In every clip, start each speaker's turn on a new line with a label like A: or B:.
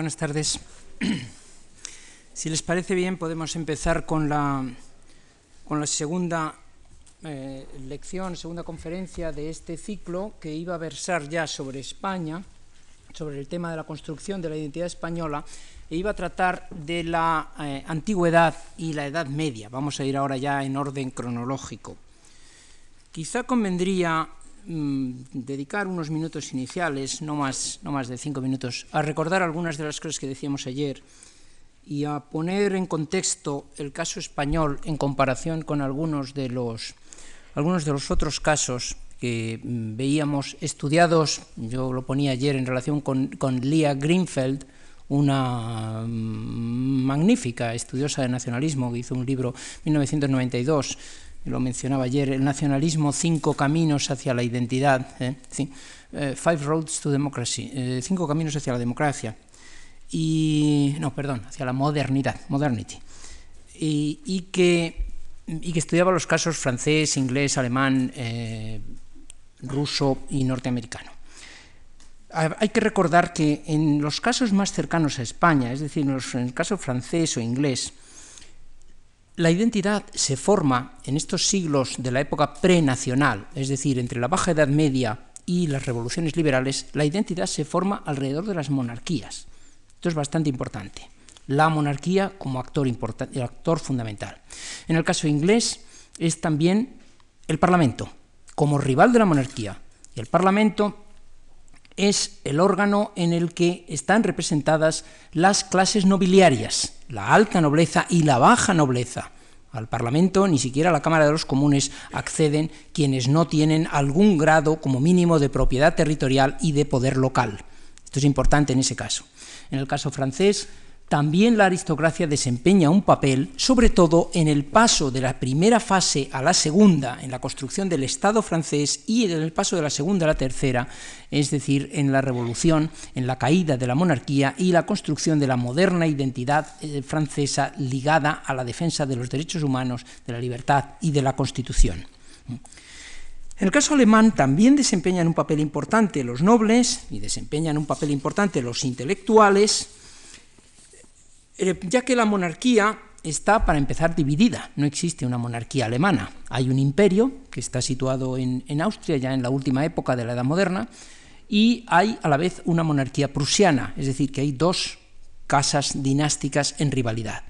A: Buenas tardes. Si les parece bien, podemos empezar con la, con la segunda eh, lección, segunda conferencia de este ciclo que iba a versar ya sobre España, sobre el tema de la construcción de la identidad española, e iba a tratar de la eh, antigüedad y la Edad Media. Vamos a ir ahora ya en orden cronológico. Quizá convendría dedicar unos minutos iniciales, no más, no más de cinco minutos, a recordar algunas de las cosas que decíamos ayer y a poner en contexto el caso español en comparación con algunos de los, algunos de los otros casos que mm, veíamos estudiados, yo lo ponía ayer en relación con, con Leah Greenfeld, una mm, magnífica estudiosa de nacionalismo que hizo un libro en 1992, lo mencionaba ayer, el nacionalismo, cinco caminos hacia la identidad, ¿eh? Eh, Five Roads to Democracy, eh, cinco caminos hacia la democracia, y, no, perdón, hacia la modernidad, modernity, y, que, y que estudiaba los casos francés, inglés, alemán, ruso y norteamericano. Hay que recordar que en los casos más cercanos a España, es decir, en el caso francés o inglés, la identidad se forma en estos siglos de la época prenacional, es decir, entre la Baja Edad Media y las revoluciones liberales, la identidad se forma alrededor de las monarquías. Esto es bastante importante. La monarquía como actor, actor fundamental. En el caso inglés es también el Parlamento, como rival de la monarquía. Y el Parlamento es el órgano en el que están representadas las clases nobiliarias, la alta nobleza y la baja nobleza. Al Parlamento, ni siquiera a la Cámara de los Comunes acceden quienes no tienen algún grado como mínimo de propiedad territorial y de poder local. Esto es importante en ese caso. En el caso francés, también la aristocracia desempeña un papel, sobre todo en el paso de la primera fase a la segunda, en la construcción del Estado francés y en el paso de la segunda a la tercera, es decir, en la revolución, en la caída de la monarquía y la construcción de la moderna identidad eh, francesa ligada a la defensa de los derechos humanos, de la libertad y de la Constitución. En el caso alemán también desempeñan un papel importante los nobles y desempeñan un papel importante los intelectuales, ya que la monarquía está, para empezar, dividida. No existe una monarquía alemana. Hay un imperio que está situado en, Austria, ya en la última época de la Edad Moderna, y hay a la vez una monarquía prusiana, es decir, que hay dos casas dinásticas en rivalidad.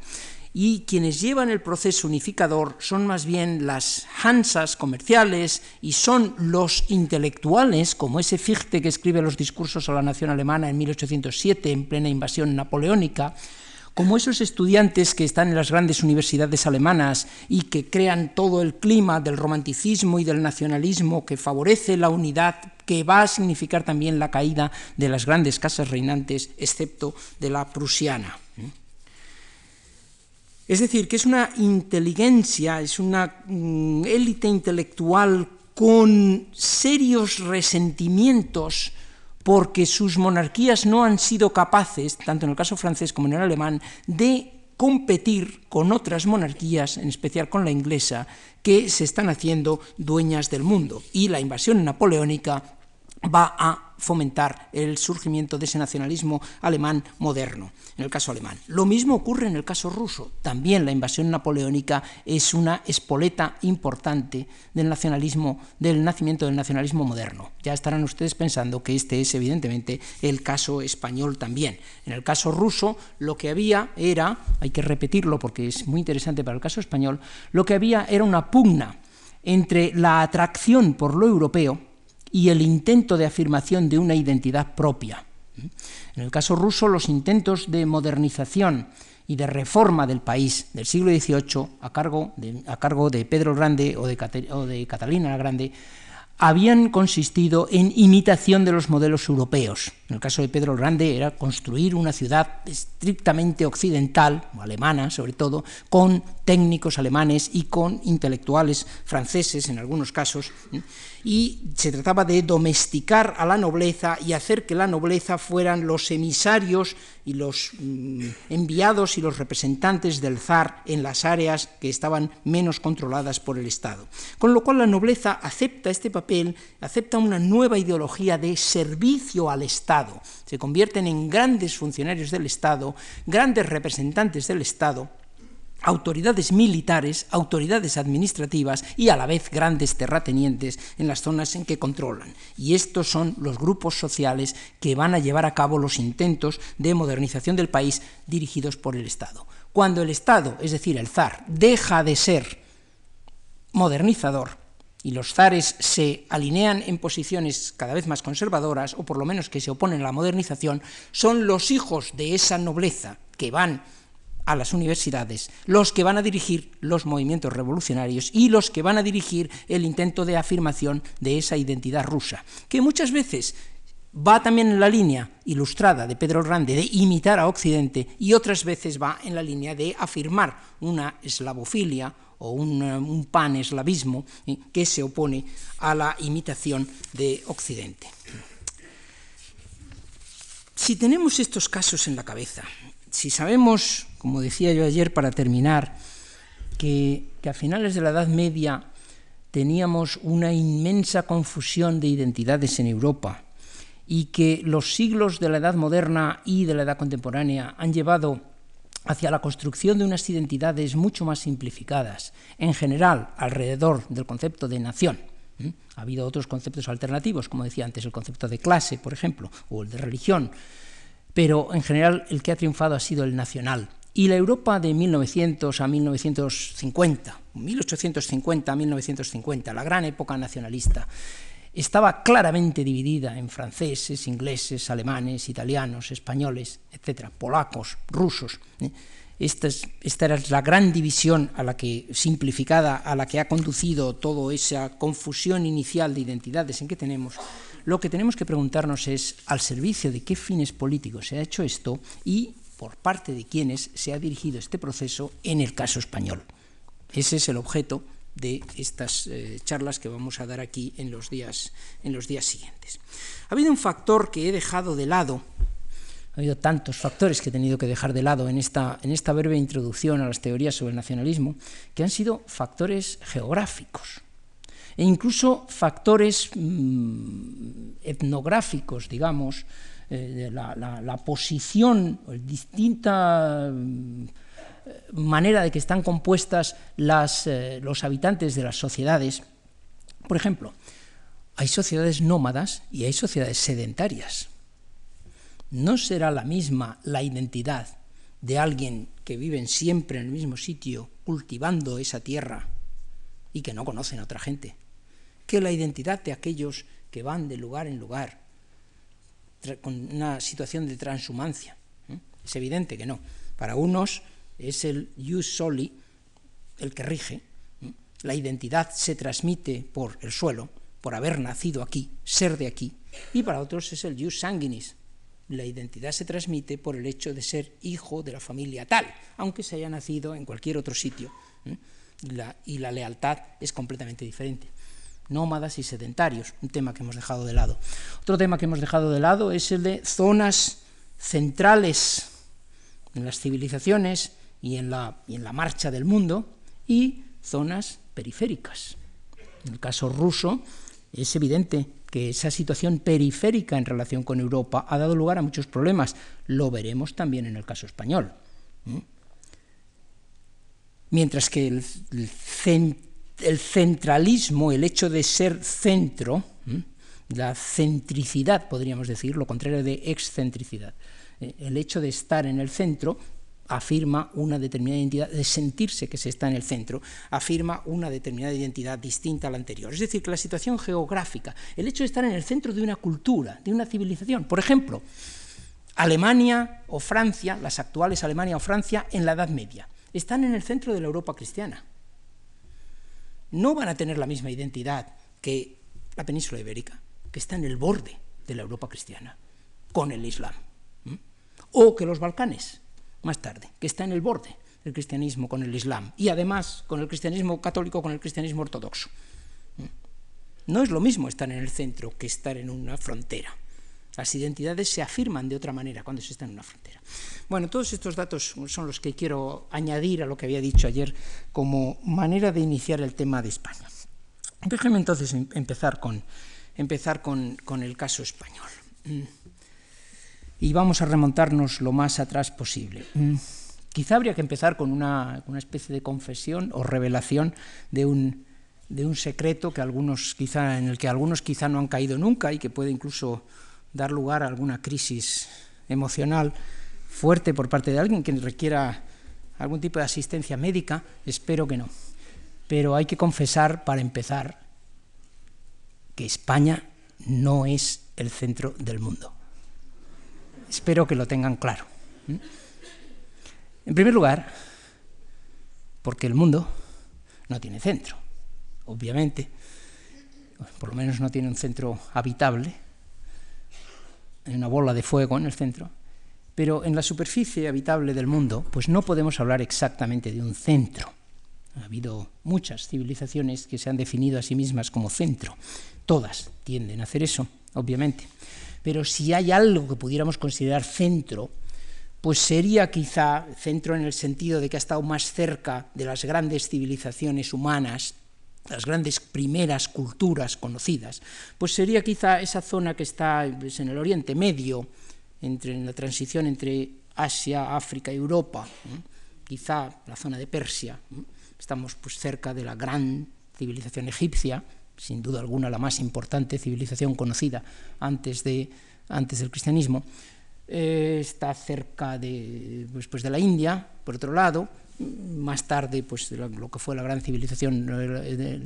A: Y quienes llevan el proceso unificador son más bien las Hansas comerciales y son los intelectuales, como ese Fichte que escribe los discursos a la nación alemana en 1807 en plena invasión napoleónica, como esos estudiantes que están en las grandes universidades alemanas y que crean todo el clima del romanticismo y del nacionalismo que favorece la unidad que va a significar también la caída de las grandes casas reinantes, excepto de la prusiana. Es decir, que es una inteligencia, es una mm, élite intelectual con serios resentimientos porque sus monarquías no han sido capaces, tanto en el caso francés como en el alemán, de competir con otras monarquías, en especial con la inglesa, que se están haciendo dueñas del mundo. Y la invasión napoleónica va a fomentar el surgimiento de ese nacionalismo alemán moderno, en el caso alemán. Lo mismo ocurre en el caso ruso. También la invasión napoleónica es una espoleta importante del nacionalismo, del nacimiento del nacionalismo moderno. Ya estarán ustedes pensando que este es evidentemente el caso español también. En el caso ruso lo que había era, hay que repetirlo porque es muy interesante para el caso español, lo que había era una pugna entre la atracción por lo europeo, y el intento de afirmación de una identidad propia. En el caso ruso, los intentos de modernización y de reforma del país del siglo XVIII a cargo de, a cargo de Pedro Grande o de, o de Catalina la Grande habían consistido en imitación de los modelos europeos. En el caso de Pedro Grande era construir una ciudad estrictamente occidental, o alemana sobre todo, con técnicos alemanes y con intelectuales franceses en algunos casos, y se trataba de domesticar a la nobleza y hacer que la nobleza fueran los emisarios y los mm, enviados y los representantes del zar en las áreas que estaban menos controladas por el Estado. Con lo cual la nobleza acepta este papel papel, acepta una nueva ideología de servicio al Estado. Se convierten en grandes funcionarios del Estado, grandes representantes del Estado, autoridades militares, autoridades administrativas y a la vez grandes terratenientes en las zonas en que controlan. Y estos son los grupos sociales que van a llevar a cabo los intentos de modernización del país dirigidos por el Estado. Cuando el Estado, es decir, el zar, deja de ser modernizador y los zares se alinean en posiciones cada vez más conservadoras, o por lo menos que se oponen a la modernización, son los hijos de esa nobleza que van a las universidades, los que van a dirigir los movimientos revolucionarios y los que van a dirigir el intento de afirmación de esa identidad rusa, que muchas veces va también en la línea ilustrada de Pedro Grande de imitar a Occidente y otras veces va en la línea de afirmar una eslavofilia o un, un pan-eslavismo eh, que se opone a la imitación de Occidente. Si tenemos estos casos en la cabeza, si sabemos, como decía yo ayer para terminar, que, que a finales de la Edad Media teníamos una inmensa confusión de identidades en Europa, y que los siglos de la Edad moderna y de la Edad contemporánea han llevado hacia la construcción de unas identidades mucho más simplificadas, en general alrededor del concepto de nación. Ha habido otros conceptos alternativos, como decía antes, el concepto de clase, por ejemplo, o el de religión, pero en general el que ha triunfado ha sido el nacional. Y la Europa de 1900 a 1950, 1850 a 1950, la gran época nacionalista, estaba claramente dividida en franceses, ingleses, alemanes, italianos, españoles, etcétera, polacos, rusos. ¿eh? Esta, es, esta, era la gran división a la que, simplificada, a la que ha conducido toda esa confusión inicial de identidades en que tenemos. Lo que tenemos que preguntarnos es al servicio de qué fines políticos se ha hecho esto y por parte de quiénes se ha dirigido este proceso en el caso español. Ese es el objeto de estas eh, charlas que vamos a dar aquí en los, días, en los días siguientes. Ha habido un factor que he dejado de lado, ha habido tantos factores que he tenido que dejar de lado en esta, en esta breve introducción a las teorías sobre el nacionalismo, que han sido factores geográficos e incluso factores mmm, etnográficos, digamos, eh, de la, posición, distinta... Mmm, manera de que están compuestas las, eh, los habitantes de las sociedades. Por ejemplo, hay sociedades nómadas y hay sociedades sedentarias. No será la misma la identidad de alguien que vive siempre en el mismo sitio, cultivando esa tierra y que no conocen a otra gente, que la identidad de aquellos que van de lugar en lugar con una situación de transhumancia. ¿eh? Es evidente que no. Para unos es el jus soli el que rige. La identidad se transmite por el suelo, por haber nacido aquí, ser de aquí, y para otros es el jus sanguinis. La identidad se transmite por el hecho de ser hijo de la familia tal, aunque se haya nacido en cualquier otro sitio. Y la, y la lealtad es completamente diferente nómadas y sedentarios, un tema que hemos dejado de lado. Otro tema que hemos dejado de lado es el de zonas centrales en las civilizaciones y en la, y en la marcha del mundo, y zonas periféricas. En el caso ruso es evidente que esa situación periférica en relación con Europa ha dado lugar a muchos problemas. Lo veremos también en el caso español. Mientras que el, el, el, centralismo, el hecho de ser centro, la centricidad, podríamos decir, lo contrario de excentricidad, eh, el hecho de estar en el centro afirma una determinada identidad, de sentirse que se está en el centro, afirma una determinada identidad distinta a la anterior. Es decir, que la situación geográfica, el hecho de estar en el centro de una cultura, de una civilización, por ejemplo, Alemania o Francia, las actuales Alemania o Francia en la Edad Media, están en el centro de la Europa cristiana. No van a tener la misma identidad que la península ibérica, que está en el borde de la Europa cristiana, con el Islam, o que los Balcanes, más tarde, que está en el borde del cristianismo con el Islam y además con el cristianismo católico con el cristianismo ortodoxo. No es lo mismo estar en el centro que estar en una frontera. Las identidades se afirman de otra manera cuando se está en una frontera. Bueno, todos estos datos son los que quiero añadir a lo que había dicho ayer como manera de iniciar el tema de España. Déjeme entonces em, empezar con, empezar con, el caso español. Y vamos a remontarnos lo más atrás posible. Mm. Quizá habría que empezar con una, especie de confesión o revelación de un, de un secreto que algunos quizá, en el que algunos quizá no han caído nunca y que puede incluso dar lugar a alguna crisis emocional fuerte por parte de alguien que requiera algún tipo de asistencia médica, espero que no. Pero hay que confesar, para empezar, que España no es el centro del mundo. Espero que lo tengan claro. En primer lugar, porque el mundo no tiene centro, obviamente, por lo menos no tiene un centro habitable, hay una bola de fuego en el centro, pero en la superficie habitable del mundo, pues no podemos hablar exactamente de un centro. Ha habido muchas civilizaciones que se han definido a sí mismas como centro. Todas tienden a hacer eso, obviamente. Pero si hay algo que pudiéramos considerar centro, pues sería quizá centro en el sentido de que ha estado más cerca de las grandes civilizaciones humanas, las grandes primeras culturas conocidas, pues sería quizá esa zona que está pues, en el Oriente Medio, entre, en la transición entre Asia, África y Europa, quizá la zona de Persia. Estamos pues, cerca de la gran civilización egipcia, sin duda alguna la más importante civilización conocida antes, de, antes del cristianismo. Eh, está cerca de, pues, pues, de la India, por otro lado, más tarde pues, lo que fue la gran civilización de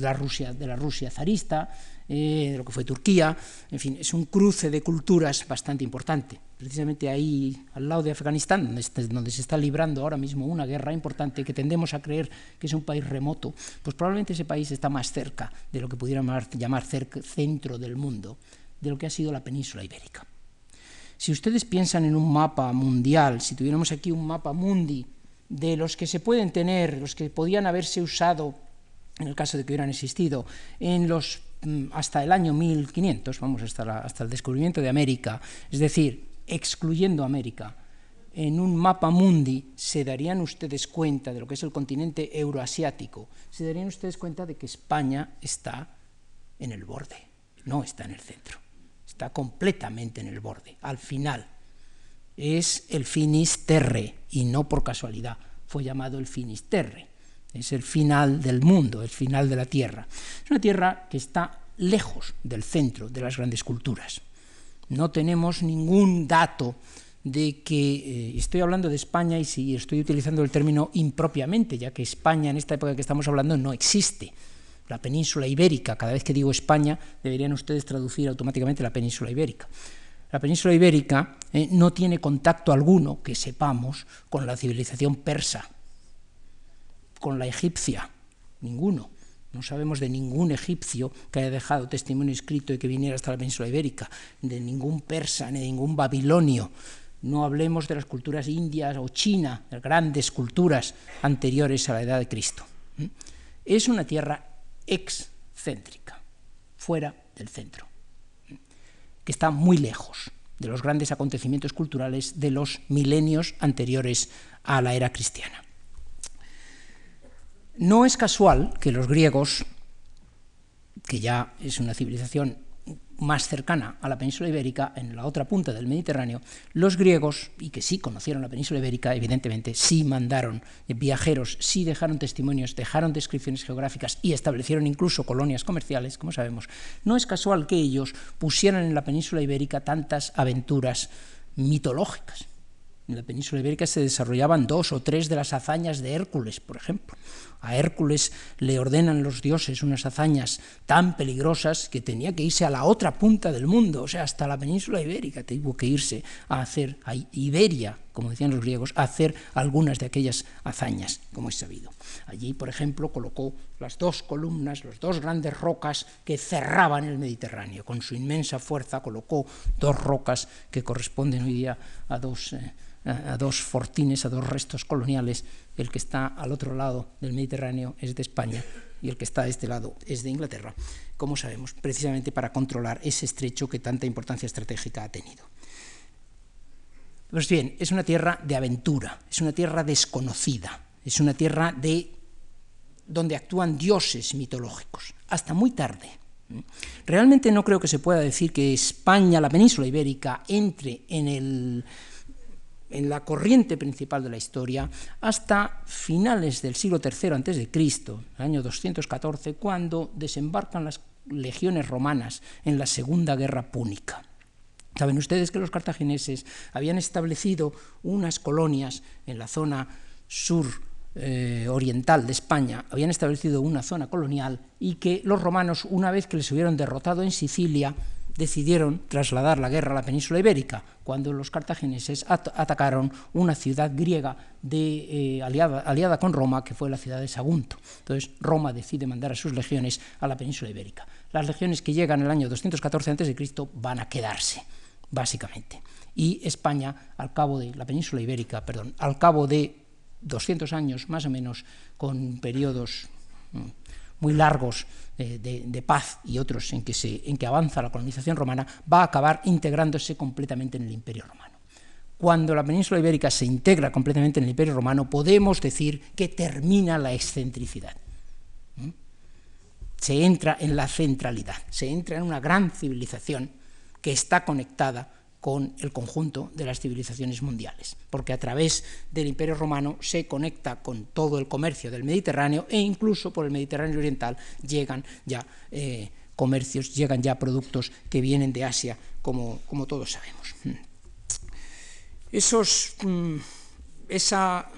A: la Rusia, de la Rusia zarista, eh, lo que fue Turquía, en fin, es un cruce de culturas bastante importante. Precisamente ahí, al lado de Afganistán, donde, se está librando ahora mismo una guerra importante que tendemos a creer que es un país remoto, pues probablemente ese país está más cerca de lo que pudiéramos llamar centro del mundo, de lo que ha sido la península ibérica. Si ustedes piensan en un mapa mundial, si tuviéramos aquí un mapa mundi de los que se pueden tener, los que podían haberse usado en el caso de que hubieran existido, en los hasta el año 1500, vamos, hasta, hasta el descubrimiento de América, es decir, excluyendo América, en un mapa mundi se darían ustedes cuenta de lo que es el continente euroasiático, se darían ustedes cuenta de que España está en el borde, no está en el centro, está completamente en el borde, al final. Es el Finisterre, y no por casualidad, fue llamado el Finisterre es el final del mundo, el final de la Tierra. Es una Tierra que está lejos del centro de las grandes culturas. No tenemos ningún dato de que, eh, estoy hablando de España y si estoy utilizando el término impropiamente, ya que España en esta época que estamos hablando no existe. La península ibérica, cada vez que digo España, deberían ustedes traducir automáticamente la península ibérica. La península ibérica eh, no tiene contacto alguno, que sepamos, con la civilización persa, con la egipcia, ninguno. No sabemos de ningún egipcio que haya dejado testimonio escrito y que viniera hasta la península ibérica, de ningún persa, ni de ningún babilonio. No hablemos de las culturas indias o china, de grandes culturas anteriores a la edad de Cristo. Es una tierra excéntrica, fuera del centro, que está muy lejos de los grandes acontecimientos culturales de los milenios anteriores a la era cristiana. No es casual que los griegos, que ya es una civilización más cercana a la península ibérica, en la otra punta del Mediterráneo, los griegos, y que sí conocieron la península ibérica, evidentemente sí mandaron viajeros, sí dejaron testimonios, dejaron descripciones geográficas y establecieron incluso colonias comerciales, como sabemos, no es casual que ellos pusieran en la península ibérica tantas aventuras mitológicas. En la península ibérica se desarrollaban dos o tres de las hazañas de Hércules, por ejemplo. A Hércules le ordenan los dioses unas hazañas tan peligrosas que tenía que irse a la otra punta del mundo, o sea, hasta la península ibérica, tuvo que irse a hacer, a Iberia, como decían los griegos, a hacer algunas de aquellas hazañas, como es sabido. Allí, por ejemplo, colocó las dos columnas, las dos grandes rocas que cerraban el Mediterráneo. Con su inmensa fuerza colocó dos rocas que corresponden hoy día a dos... Eh, a, dos fortines, a dos restos coloniales. El que está al otro lado del Mediterráneo es de España y el que está a este lado es de Inglaterra, como sabemos, precisamente para controlar ese estrecho que tanta importancia estratégica ha tenido. Pues bien, es una tierra de aventura, es una tierra desconocida, es una tierra de donde actúan dioses mitológicos, hasta muy tarde. Realmente no creo que se pueda decir que España, la península ibérica, entre en, el, en la corriente principal de la historia hasta finales del siglo III a.C., año 214, cuando desembarcan las legiones romanas en la Segunda Guerra Púnica. Saben ustedes que los cartagineses habían establecido unas colonias en la zona sur eh, oriental de España habían establecido una zona colonial y que los romanos, una vez que les hubieron derrotado en Sicilia, decidieron trasladar la guerra a la península ibérica, cuando los cartagineses atacaron una ciudad griega eh, aliada, aliada, con Roma, que fue la ciudad de Sagunto. Entonces Roma decide mandar a sus legiones a la península ibérica. Las legiones que llegan en el año 214 a.C. van a quedarse, básicamente. Y España, al cabo de la península ibérica, perdón, al cabo de 200 años más o menos, con periodos mm, muy largos eh, de, paz y otros en que, se, en que avanza la colonización romana, va a acabar integrándose completamente en el imperio romano. Cuando la península ibérica se integra completamente en el imperio romano, podemos decir que termina la excentricidad. Se entra en la centralidad, se entra en una gran civilización que está conectada con el conjunto de las civilizaciones mundiales, porque a través del Imperio Romano se conecta con todo el comercio del Mediterráneo e incluso por el Mediterráneo Oriental llegan ya eh, comercios, llegan ya productos que vienen de Asia, como, como todos sabemos. Esos, mm, esa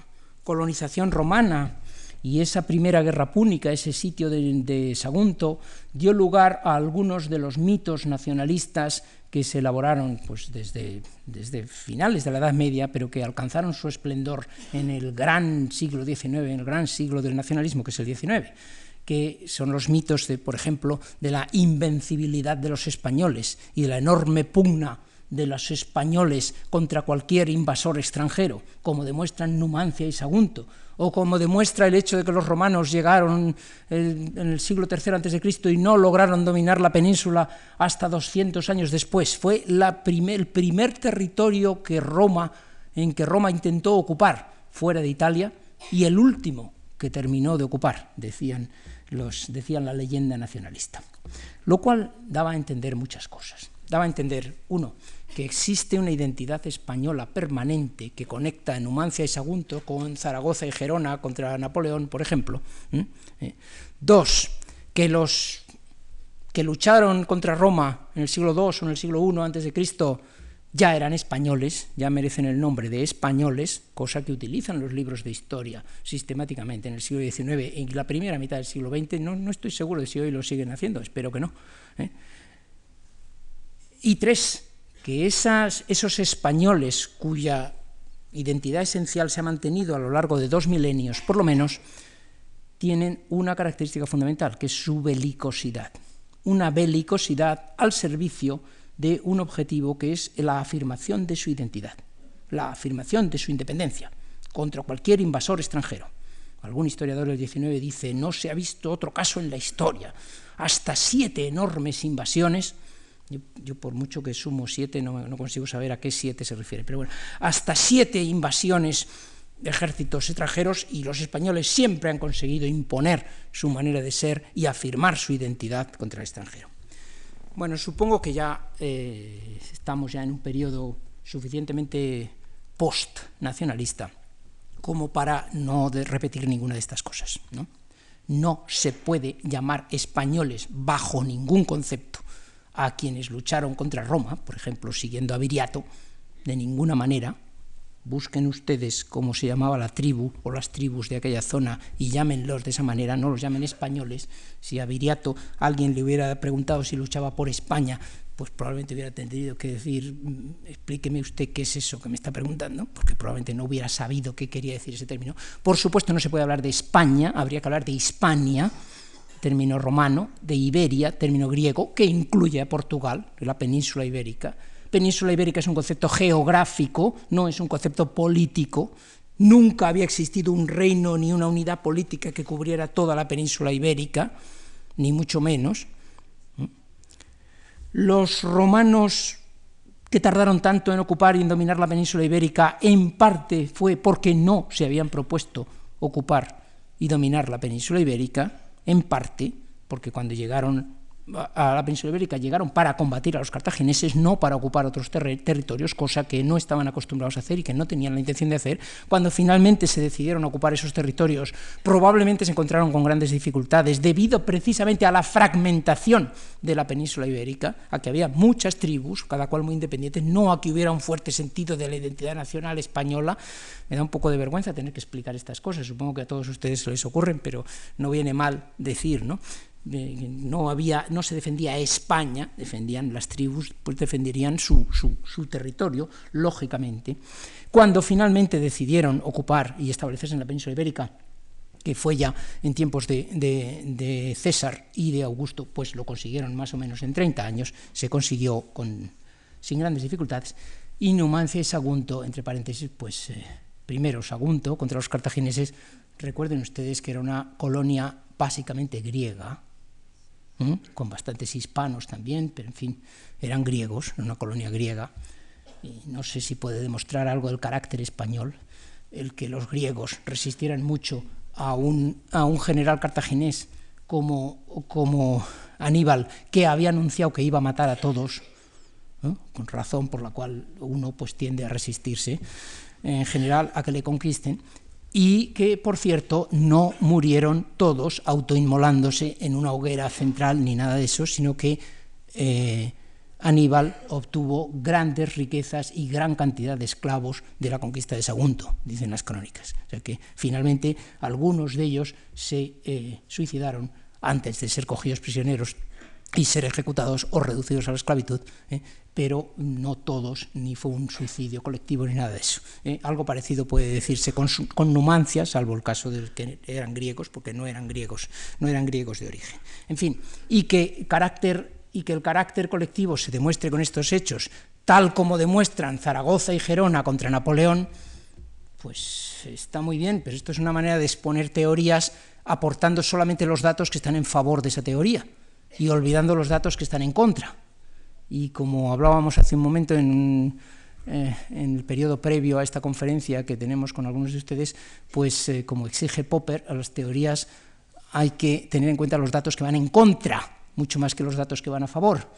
A: colonización romana y esa primera guerra púnica, ese sitio de, Sagunto, dio lugar a algunos de los mitos nacionalistas que se elaboraron pues, desde, desde, finales de la Edad Media, pero que alcanzaron su esplendor en el gran siglo XIX, en el gran siglo del nacionalismo, que es el XIX que son los mitos, de, por ejemplo, de la invencibilidad de los españoles y de la enorme pugna de los españoles contra cualquier invasor extranjero, como demuestran Numancia y Sagunto, o como demuestra el hecho de que los romanos llegaron en el siglo III a.C. y no lograron dominar la península hasta 200 años después. Fue el primer territorio que Roma, en que Roma intentó ocupar fuera de Italia y el último que terminó de ocupar, decían, los, decían la leyenda nacionalista. Lo cual daba a entender muchas cosas. Daba a entender, uno, que existe una identidad española permanente que conecta a Numancia y Sagunto con Zaragoza y Gerona contra Napoleón, por ejemplo. Eh, dos, que los que lucharon contra Roma en el siglo II o en el siglo I antes de Cristo ya eran españoles, ya merecen el nombre de españoles, cosa que utilizan los libros de historia sistemáticamente en el siglo XIX y la primera mitad del siglo XX. No, no estoy seguro de si hoy lo siguen haciendo, espero que no. ¿eh? Y tres, que esas, esos españoles cuya identidad esencial se ha mantenido a lo largo de dos milenios, por lo menos, tienen una característica fundamental, que es su belicosidad. Una belicosidad al servicio de un objetivo que es la afirmación de su identidad, la afirmación de su independencia contra cualquier invasor extranjero. Algún historiador del XIX dice, no se ha visto otro caso en la historia, hasta siete enormes invasiones yo, por mucho que sumo siete no, consigo saber a qué siete se refiere, pero bueno, hasta siete invasiones de ejércitos extranjeros y los españoles siempre han conseguido imponer su manera de ser y afirmar su identidad contra el extranjero. Bueno, supongo que ya eh, estamos ya en un periodo suficientemente post-nacionalista como para no repetir ninguna de estas cosas. ¿no? no se puede llamar españoles bajo ningún concepto a quienes lucharon contra Roma, por ejemplo, siguiendo a Viriato, de ninguna manera. Busquen ustedes cómo se llamaba la tribu o las tribus de aquella zona y llámenlos de esa manera, no los llamen españoles. Si a Viriato alguien le hubiera preguntado si luchaba por España, pues probablemente hubiera tenido que decir, mm, explíqueme usted qué es eso que me está preguntando, porque probablemente no hubiera sabido qué quería decir ese término. Por supuesto no se puede hablar de España, habría que hablar de Hispania, término romano, de Iberia, término griego, que incluye a Portugal, la península ibérica. Península ibérica es un concepto geográfico, no es un concepto político. Nunca había existido un reino ni una unidad política que cubriera toda la península ibérica, ni mucho menos. Los romanos que tardaron tanto en ocupar y en dominar la península ibérica, en parte fue porque no se habían propuesto ocupar y dominar la península ibérica, en parte porque cuando llegaron a la península ibérica llegaron para combatir a los cartagineses, no para ocupar otros territorios, cosa que no estaban acostumbrados a hacer y que no tenían la intención de hacer. Cuando finalmente se decidieron a ocupar esos territorios, probablemente se encontraron con grandes dificultades debido precisamente a la fragmentación de la península ibérica, a que había muchas tribus, cada cual muy independiente, no a que hubiera un fuerte sentido de la identidad nacional española. Me da un poco de vergüenza tener que explicar estas cosas, supongo que a todos ustedes les ocurren, pero no viene mal decir, ¿no? No, había, no se defendía España, defendían las tribus, pues defenderían su, su, territorio, lógicamente. Cuando finalmente decidieron ocupar y establecerse en la península ibérica, que fue ya en tiempos de, de, César y de Augusto, pues lo consiguieron más o menos en 30 años, se consiguió con, sin grandes dificultades, y Numancia y Sagunto, entre paréntesis, pues eh, primero Sagunto contra los cartagineses, recuerden ustedes que era una colonia básicamente griega, con bastantes hispanos también, pero en fin, eran griegos, una colonia griega, y no sé si puede demostrar algo del carácter español, el que los griegos resistieran mucho a un, a un general cartaginés como, como Aníbal, que había anunciado que iba a matar a todos, con razón por la cual uno pues tiende a resistirse en general a que le conquisten, y que, por cierto, no murieron todos autoinmolándose en una hoguera central ni nada de eso, sino que eh, Aníbal obtuvo grandes riquezas y gran cantidad de esclavos de la conquista de Sagunto, dicen las crónicas. O sea que finalmente algunos de ellos se eh, suicidaron antes de ser cogidos prisioneros y ser ejecutados o reducidos a la esclavitud, ¿eh? pero no todos, ni fue un suicidio colectivo ni nada de eso. ¿eh? Algo parecido puede decirse con, con, Numancia, salvo el caso de que eran griegos, porque no eran griegos, no eran griegos de origen. En fin, y que, carácter, y que el carácter colectivo se demuestre con estos hechos, tal como demuestran Zaragoza y Gerona contra Napoleón, pues está muy bien, pero esto es una manera de exponer teorías aportando solamente los datos que están en favor de esa teoría y olvidando los datos que están en contra. Y como hablábamos hace un momento en, eh, en el periodo previo a esta conferencia que tenemos con algunos de ustedes, pues eh, como exige Popper, a las teorías hay que tener en cuenta los datos que van en contra, mucho más que los datos que van a favor.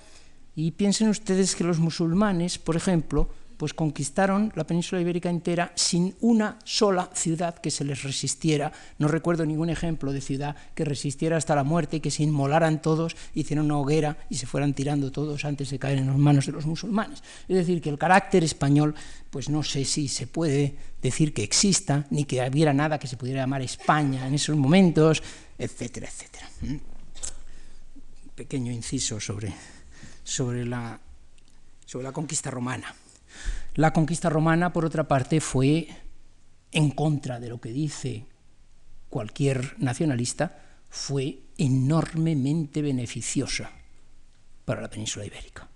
A: Y piensen ustedes que los musulmanes, por ejemplo, pues conquistaron la península ibérica entera sin una sola ciudad que se les resistiera. No recuerdo ningún ejemplo de ciudad que resistiera hasta la muerte y que se inmolaran todos, hicieran una hoguera y se fueran tirando todos antes de caer en las manos de los musulmanes. Es decir, que el carácter español, pues no sé si se puede decir que exista, ni que hubiera nada que se pudiera llamar España en esos momentos, etcétera, etcétera. Pequeño inciso sobre, sobre, la, sobre la conquista romana. La conquista romana, por otra parte, fue en contra de lo que dice cualquier nacionalista, fue enormemente beneficiosa para la península ibérica.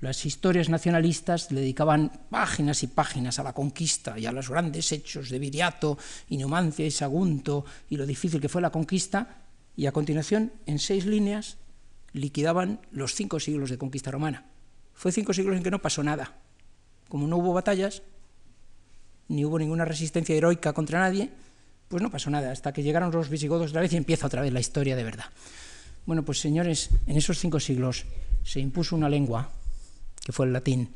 A: Las historias nacionalistas le dedicaban páginas y páginas a la conquista y a los grandes hechos de Viriato y Numancia y Sagunto y lo difícil que fue la conquista, y a continuación, en seis líneas, liquidaban los cinco siglos de conquista romana. Fue cinco siglos en que no pasó nada como no hubo batallas, ni hubo ninguna resistencia heroica contra nadie, pues no pasó nada, hasta que llegaron los visigodos otra vez y empieza otra vez la historia de verdad. Bueno, pues señores, en esos cinco siglos se impuso una lengua, que fue el latín,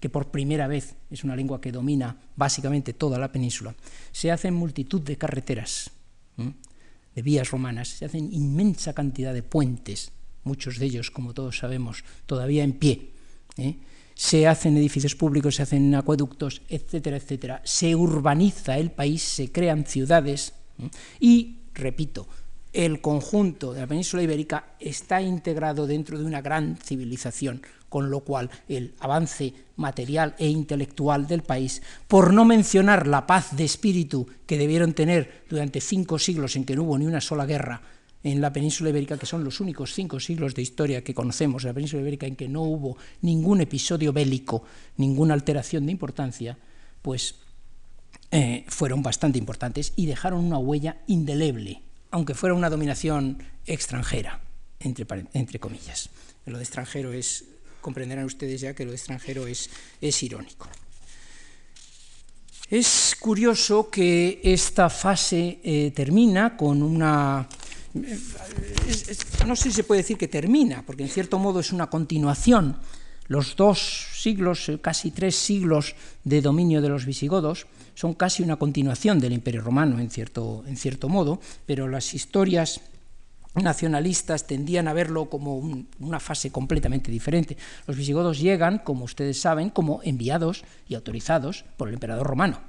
A: que por primera vez es una lengua que domina básicamente toda la península. Se hacen multitud de carreteras, de vías romanas, se hacen inmensa cantidad de puentes, muchos de ellos, como todos sabemos, todavía en pie. ¿eh? Se hacen edificios públicos, se hacen acueductos, etcétera, etcétera. Se urbaniza el país, se crean ciudades y, repito, el conjunto de la península ibérica está integrado dentro de una gran civilización, con lo cual el avance material e intelectual del país, por no mencionar la paz de espíritu que debieron tener durante cinco siglos en que no hubo ni una sola guerra, en la península ibérica, que son los únicos cinco siglos de historia que conocemos de la península ibérica en que no hubo ningún episodio bélico, ninguna alteración de importancia, pues eh, fueron bastante importantes y dejaron una huella indeleble, aunque fuera una dominación extranjera, entre, entre comillas. Lo de extranjero es, comprenderán ustedes ya que lo de extranjero es, es irónico. Es curioso que esta fase eh, termina con una... no sé si se puede decir que termina, porque en cierto modo es una continuación. Los dos siglos, casi tres siglos de dominio de los visigodos, son casi una continuación del Imperio Romano, en cierto, en cierto modo, pero las historias nacionalistas tendían a verlo como una fase completamente diferente. Los visigodos llegan, como ustedes saben, como enviados y autorizados por el emperador romano.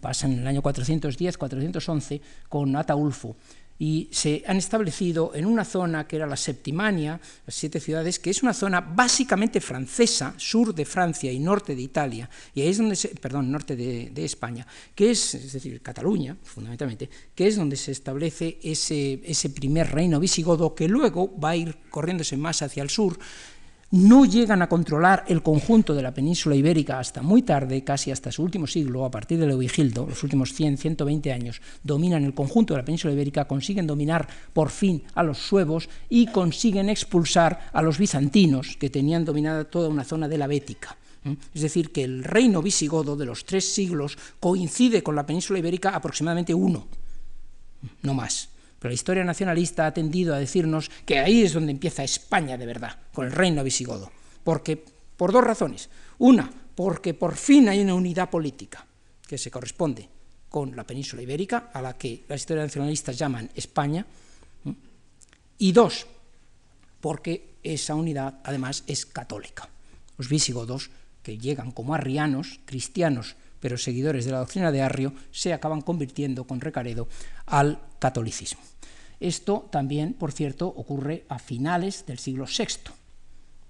A: Pasan en el año 410-411 con Ataulfo y se han establecido en una zona que era la Septimania, las siete ciudades, que es una zona básicamente francesa, sur de Francia y norte de Italia, y ahí es donde se, perdón, norte de, España, que es, es decir, Cataluña, fundamentalmente, que es donde se establece ese, ese primer reino visigodo que luego va a ir corriéndose más hacia el sur, no llegan a controlar el conjunto de la península ibérica hasta muy tarde, casi hasta su último siglo, a partir de Leovigildo, los últimos 100, 120 años, dominan el conjunto de la península ibérica, consiguen dominar por fin a los suevos y consiguen expulsar a los bizantinos, que tenían dominada toda una zona de la Bética. Es decir, que el reino visigodo de los tres siglos coincide con la península ibérica aproximadamente uno, no más. Pero la historia nacionalista ha tendido a decirnos que ahí es donde empieza España de verdad, con el reino visigodo. Porque, por dos razones. Una, porque por fin hay una unidad política que se corresponde con la península ibérica, a la que las historias nacionalistas llaman España. Y dos, porque esa unidad además es católica. Los visigodos, que llegan como arrianos, cristianos, pero seguidores de la doctrina de Arrio, se acaban convirtiendo con Recaredo al catolicismo. Esto también, por cierto, ocurre a finales del siglo VI,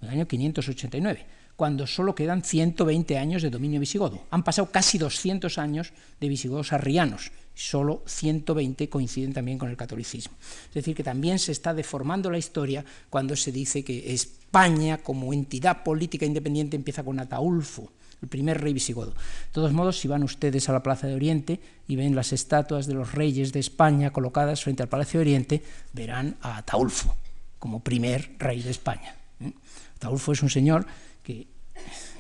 A: el año 589, cuando solo quedan 120 años de dominio visigodo. Han pasado casi 200 años de visigodos arrianos, solo 120 coinciden también con el catolicismo. Es decir, que también se está deformando la historia cuando se dice que España como entidad política independiente empieza con Ataulfo, el primer rey visigodo. De todos modos, si van ustedes a la Plaza de Oriente y ven las estatuas de los reyes de España colocadas frente al Palacio de Oriente, verán a Ataulfo como primer rey de España. ¿eh? Ataulfo es un señor que,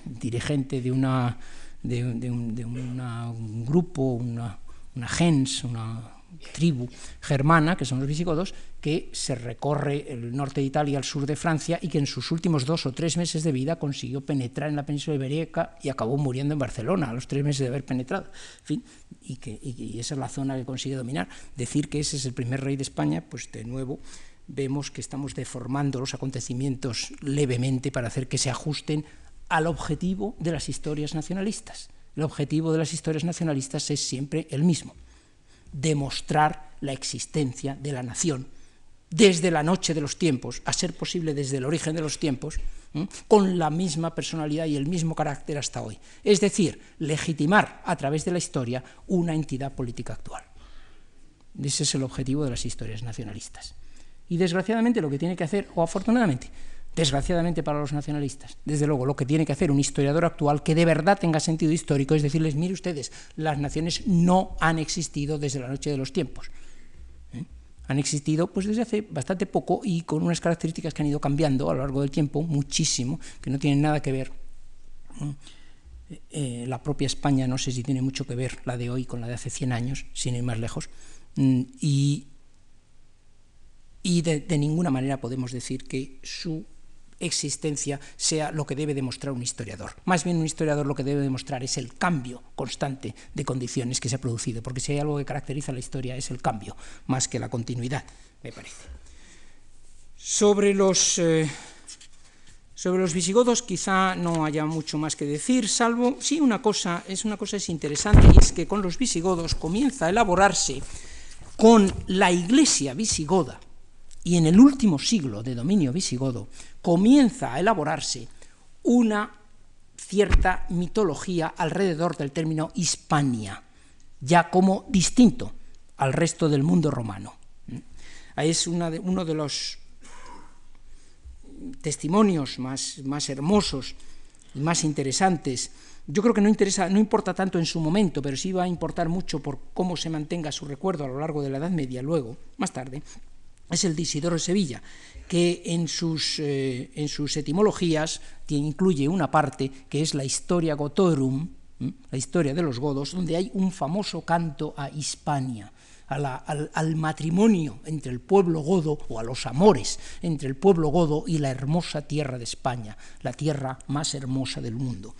A: dirigente de, una, de, un, grupo, una, una gens, una tribu germana, que son los visigodos, que se recorre el norte de Italia al sur de Francia y que en sus últimos dos o tres meses de vida consiguió penetrar en la península ibérica y acabó muriendo en Barcelona a los tres meses de haber penetrado. En fin, y, que, y esa es la zona que consigue dominar. Decir que ese es el primer rey de España, pues de nuevo vemos que estamos deformando los acontecimientos levemente para hacer que se ajusten al objetivo de las historias nacionalistas. El objetivo de las historias nacionalistas es siempre el mismo demostrar la existencia de la nación desde la noche de los tiempos, a ser posible desde el origen de los tiempos, con la misma personalidad y el mismo carácter hasta hoy. Es decir, legitimar a través de la historia una entidad política actual. Ese es el objetivo de las historias nacionalistas. Y desgraciadamente lo que tiene que hacer, o afortunadamente, desgraciadamente para los nacionalistas. Desde luego, lo que tiene que hacer un historiador actual que de verdad tenga sentido histórico es decirles, mire ustedes, las naciones no han existido desde la noche de los tiempos. ¿eh? Han existido pues desde hace bastante poco y con unas características que han ido cambiando a lo largo del tiempo, muchísimo, que no tienen nada que ver. Eh, la propia España no sé si tiene mucho que ver la de hoy con la de hace 100 años, sin ir más lejos. Mm, y, y de ninguna manera podemos decir que su existencia sea lo que debe demostrar un historiador. Más bien un historiador lo que debe demostrar es el cambio constante de condiciones que se ha producido, porque si hay algo que caracteriza la historia es el cambio, más que la continuidad, me parece. Sobre los, eh, sobre los visigodos quizá no haya mucho más que decir, salvo, sí, una cosa, es una cosa es interesante, y es que con los visigodos comienza a elaborarse con la iglesia visigoda, y en el último siglo de dominio visigodo comienza a elaborarse una cierta mitología alrededor del término Hispania, ya como distinto al resto del mundo romano. Es uno de los testimonios más, más hermosos y más interesantes. Yo creo que no, interesa, no importa tanto en su momento, pero sí va a importar mucho por cómo se mantenga su recuerdo a lo largo de la Edad Media, luego, más tarde, es el de Isidoro de Sevilla, que en sus, eh, en sus etimologías incluye una parte que es la historia gotorum, la historia de los godos, donde hay un famoso canto a Hispania, al, matrimonio entre el pueblo godo o a los amores entre el pueblo godo y la hermosa tierra de España, la tierra más hermosa del mundo.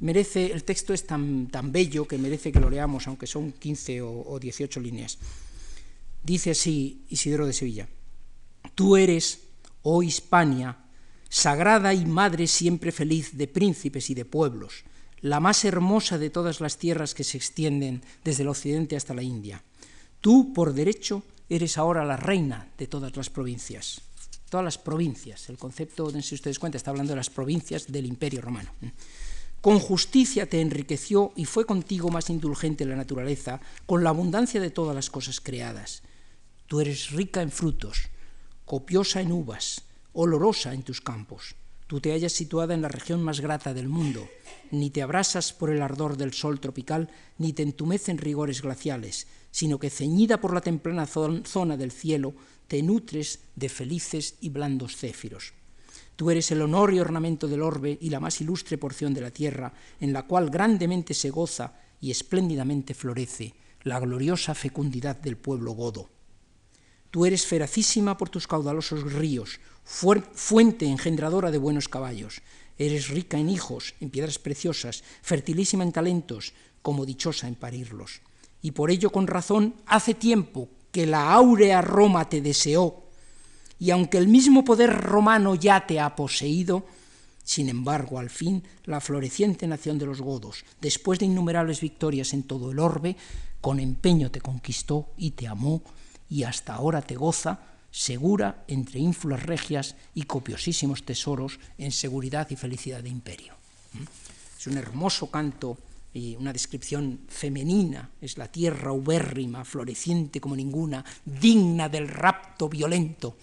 A: Merece, el texto es tan, tan bello que merece que lo leamos, aunque son 15 o, o 18 líneas. Dice así Isidoro de Sevilla, tú eres, oh Hispania, sagrada y madre siempre feliz de príncipes y de pueblos, la más hermosa de todas las tierras que se extienden desde el occidente hasta la India. Tú, por derecho, eres ahora la reina de todas las provincias. Todas las provincias. El concepto, si ustedes cuenta, está hablando de las provincias del Imperio Romano. Con justicia te enriqueció y fue contigo más indulgente la naturaleza, con la abundancia de todas las cosas creadas. Tú eres rica en frutos, copiosa en uvas, olorosa en tus campos. Tú te hallas situada en la región más grata del mundo, ni te abrasas por el ardor del sol tropical, ni te entumecen rigores glaciales, sino que ceñida por la temprana zona del cielo, te nutres de felices y blandos céfiros. Tú eres el honor y ornamento del orbe y la más ilustre porción de la tierra, en la cual grandemente se goza y espléndidamente florece la gloriosa fecundidad del pueblo godo. Tú eres feracísima por tus caudalosos ríos, fuente engendradora de buenos caballos. Eres rica en hijos, en piedras preciosas, fertilísima en talentos, como dichosa en parirlos. Y por ello, con razón, hace tiempo que la áurea Roma te deseó, y aunque el mismo poder romano ya te ha poseído, sin embargo, al fin, la floreciente nación de los godos, después de innumerables victorias en todo el orbe, con empeño te conquistó y te amó, y hasta ahora te goza, segura entre ínfulas regias y copiosísimos tesoros en seguridad y felicidad de imperio. ¿Mm? Es un hermoso canto y una descripción femenina, es la tierra ubérrima, floreciente como ninguna, digna del rapto violento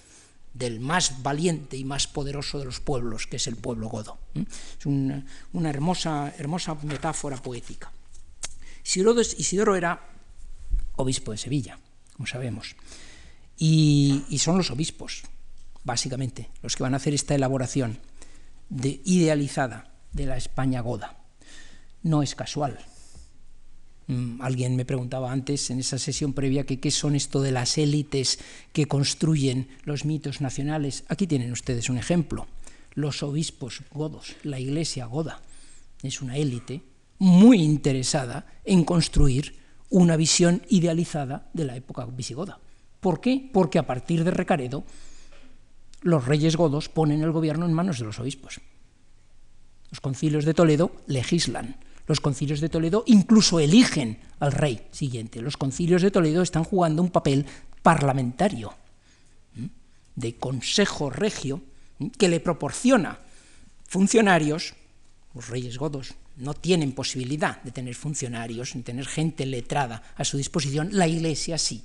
A: del más valiente y más poderoso de los pueblos, que es el pueblo godo. ¿Mm? Es una, hermosa, hermosa metáfora poética. Isidoro, Isidoro era obispo de Sevilla como sabemos. Y, son los obispos, básicamente, los que van a hacer esta elaboración de, idealizada de la España goda. No es casual. Mm, alguien me preguntaba antes en esa sesión previa que qué son esto de las élites que construyen los mitos nacionales. Aquí tienen ustedes un ejemplo. Los obispos godos, la iglesia goda, es una élite muy interesada en construir una visión idealizada de la época visigoda. ¿Por qué? Porque a partir de Recaredo los reyes godos ponen el gobierno en manos de los obispos. Los concilios de Toledo legislan. Los concilios de Toledo incluso eligen al rey siguiente. Los concilios de Toledo están jugando un papel parlamentario, de consejo regio, que le proporciona funcionarios, los reyes godos, no tienen posibilidad de tener funcionarios, de tener gente letrada a su disposición, la Iglesia sí.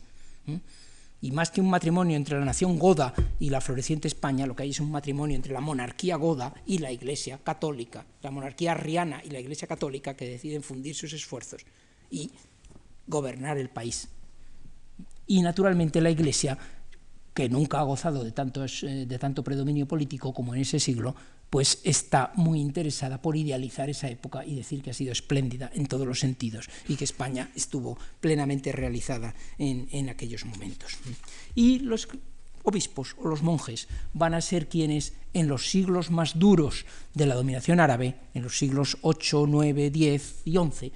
A: Y más que un matrimonio entre la nación goda y la floreciente España, lo que hay es un matrimonio entre la monarquía goda y la Iglesia católica, la monarquía arriana y la Iglesia católica que deciden fundir sus esfuerzos y gobernar el país. Y naturalmente la Iglesia, que nunca ha gozado de, eh, de tanto predominio político como en ese siglo, pues está muy interesada por idealizar esa época y decir que ha sido espléndida en todos los sentidos y que España estuvo plenamente realizada en, aquellos momentos. Y los obispos o los monjes van a ser quienes en los siglos más duros de la dominación árabe, en los siglos 8, 9, 10 y 11,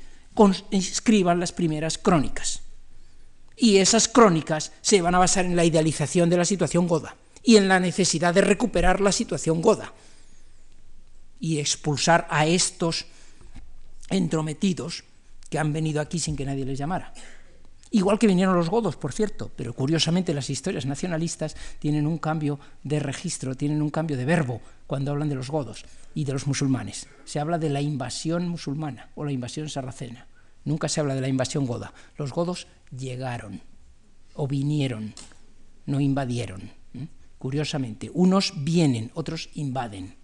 A: escriban las primeras crónicas. Y esas crónicas se van a basar en la idealización de la situación goda y en la necesidad de recuperar la situación goda y expulsar a estos entrometidos que han venido aquí sin que nadie les llamara. Igual que vinieron los godos, por cierto, pero curiosamente las historias nacionalistas tienen un cambio de registro, tienen un cambio de verbo cuando hablan de los godos y de los musulmanes. Se habla de la invasión musulmana o la invasión sarracena. Nunca se habla de la invasión goda. Los godos llegaron o vinieron, no invadieron. Curiosamente, unos vienen, otros invaden.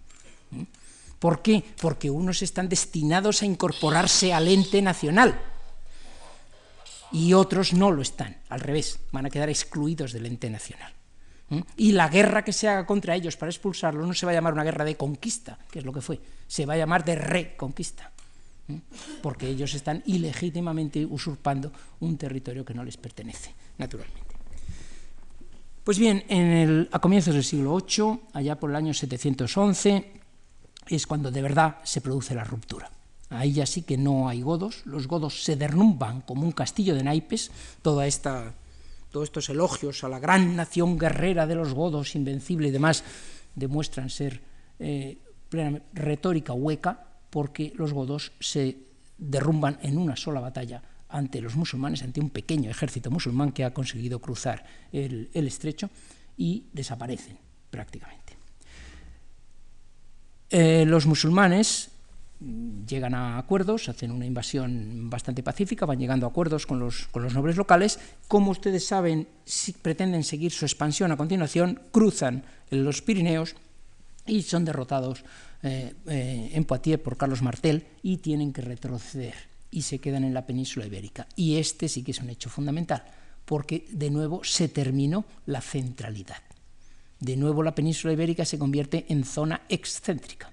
A: ¿Por qué? Porque unos están destinados a incorporarse al ente nacional y otros no lo están, al revés, van a quedar excluidos del ente nacional. Y la guerra que se haga contra ellos para expulsarlo no se va a llamar una guerra de conquista, que es lo que fue, se va a llamar de reconquista. Porque ellos están ilegítimamente usurpando un territorio que no les pertenece, naturalmente. Pues bien, a comienzos del siglo VIII, allá por el año 711, es cuando de verdad se produce la ruptura. Ahí ya sí que no hay godos, los godos se derrumban como un castillo de naipes, toda esta, todos estos elogios a la gran nación guerrera de los godos, invencible y demás, demuestran ser eh, retórica hueca, porque los godos se derrumban en una sola batalla ante los musulmanes, ante un pequeño ejército musulmán que ha conseguido cruzar el, estrecho y desaparecen prácticamente. Eh, los musulmanes llegan a acuerdos, hacen una invasión bastante pacífica, van llegando a acuerdos con los, con los nobles locales. Como ustedes saben, si pretenden seguir su expansión a continuación, cruzan los Pirineos y son derrotados eh, eh, en Poitiers por Carlos Martel y tienen que retroceder y se quedan en la península ibérica. Y este sí que es un hecho fundamental, porque de nuevo se terminó la centralidad. De nuevo la península ibérica se convierte en zona excéntrica,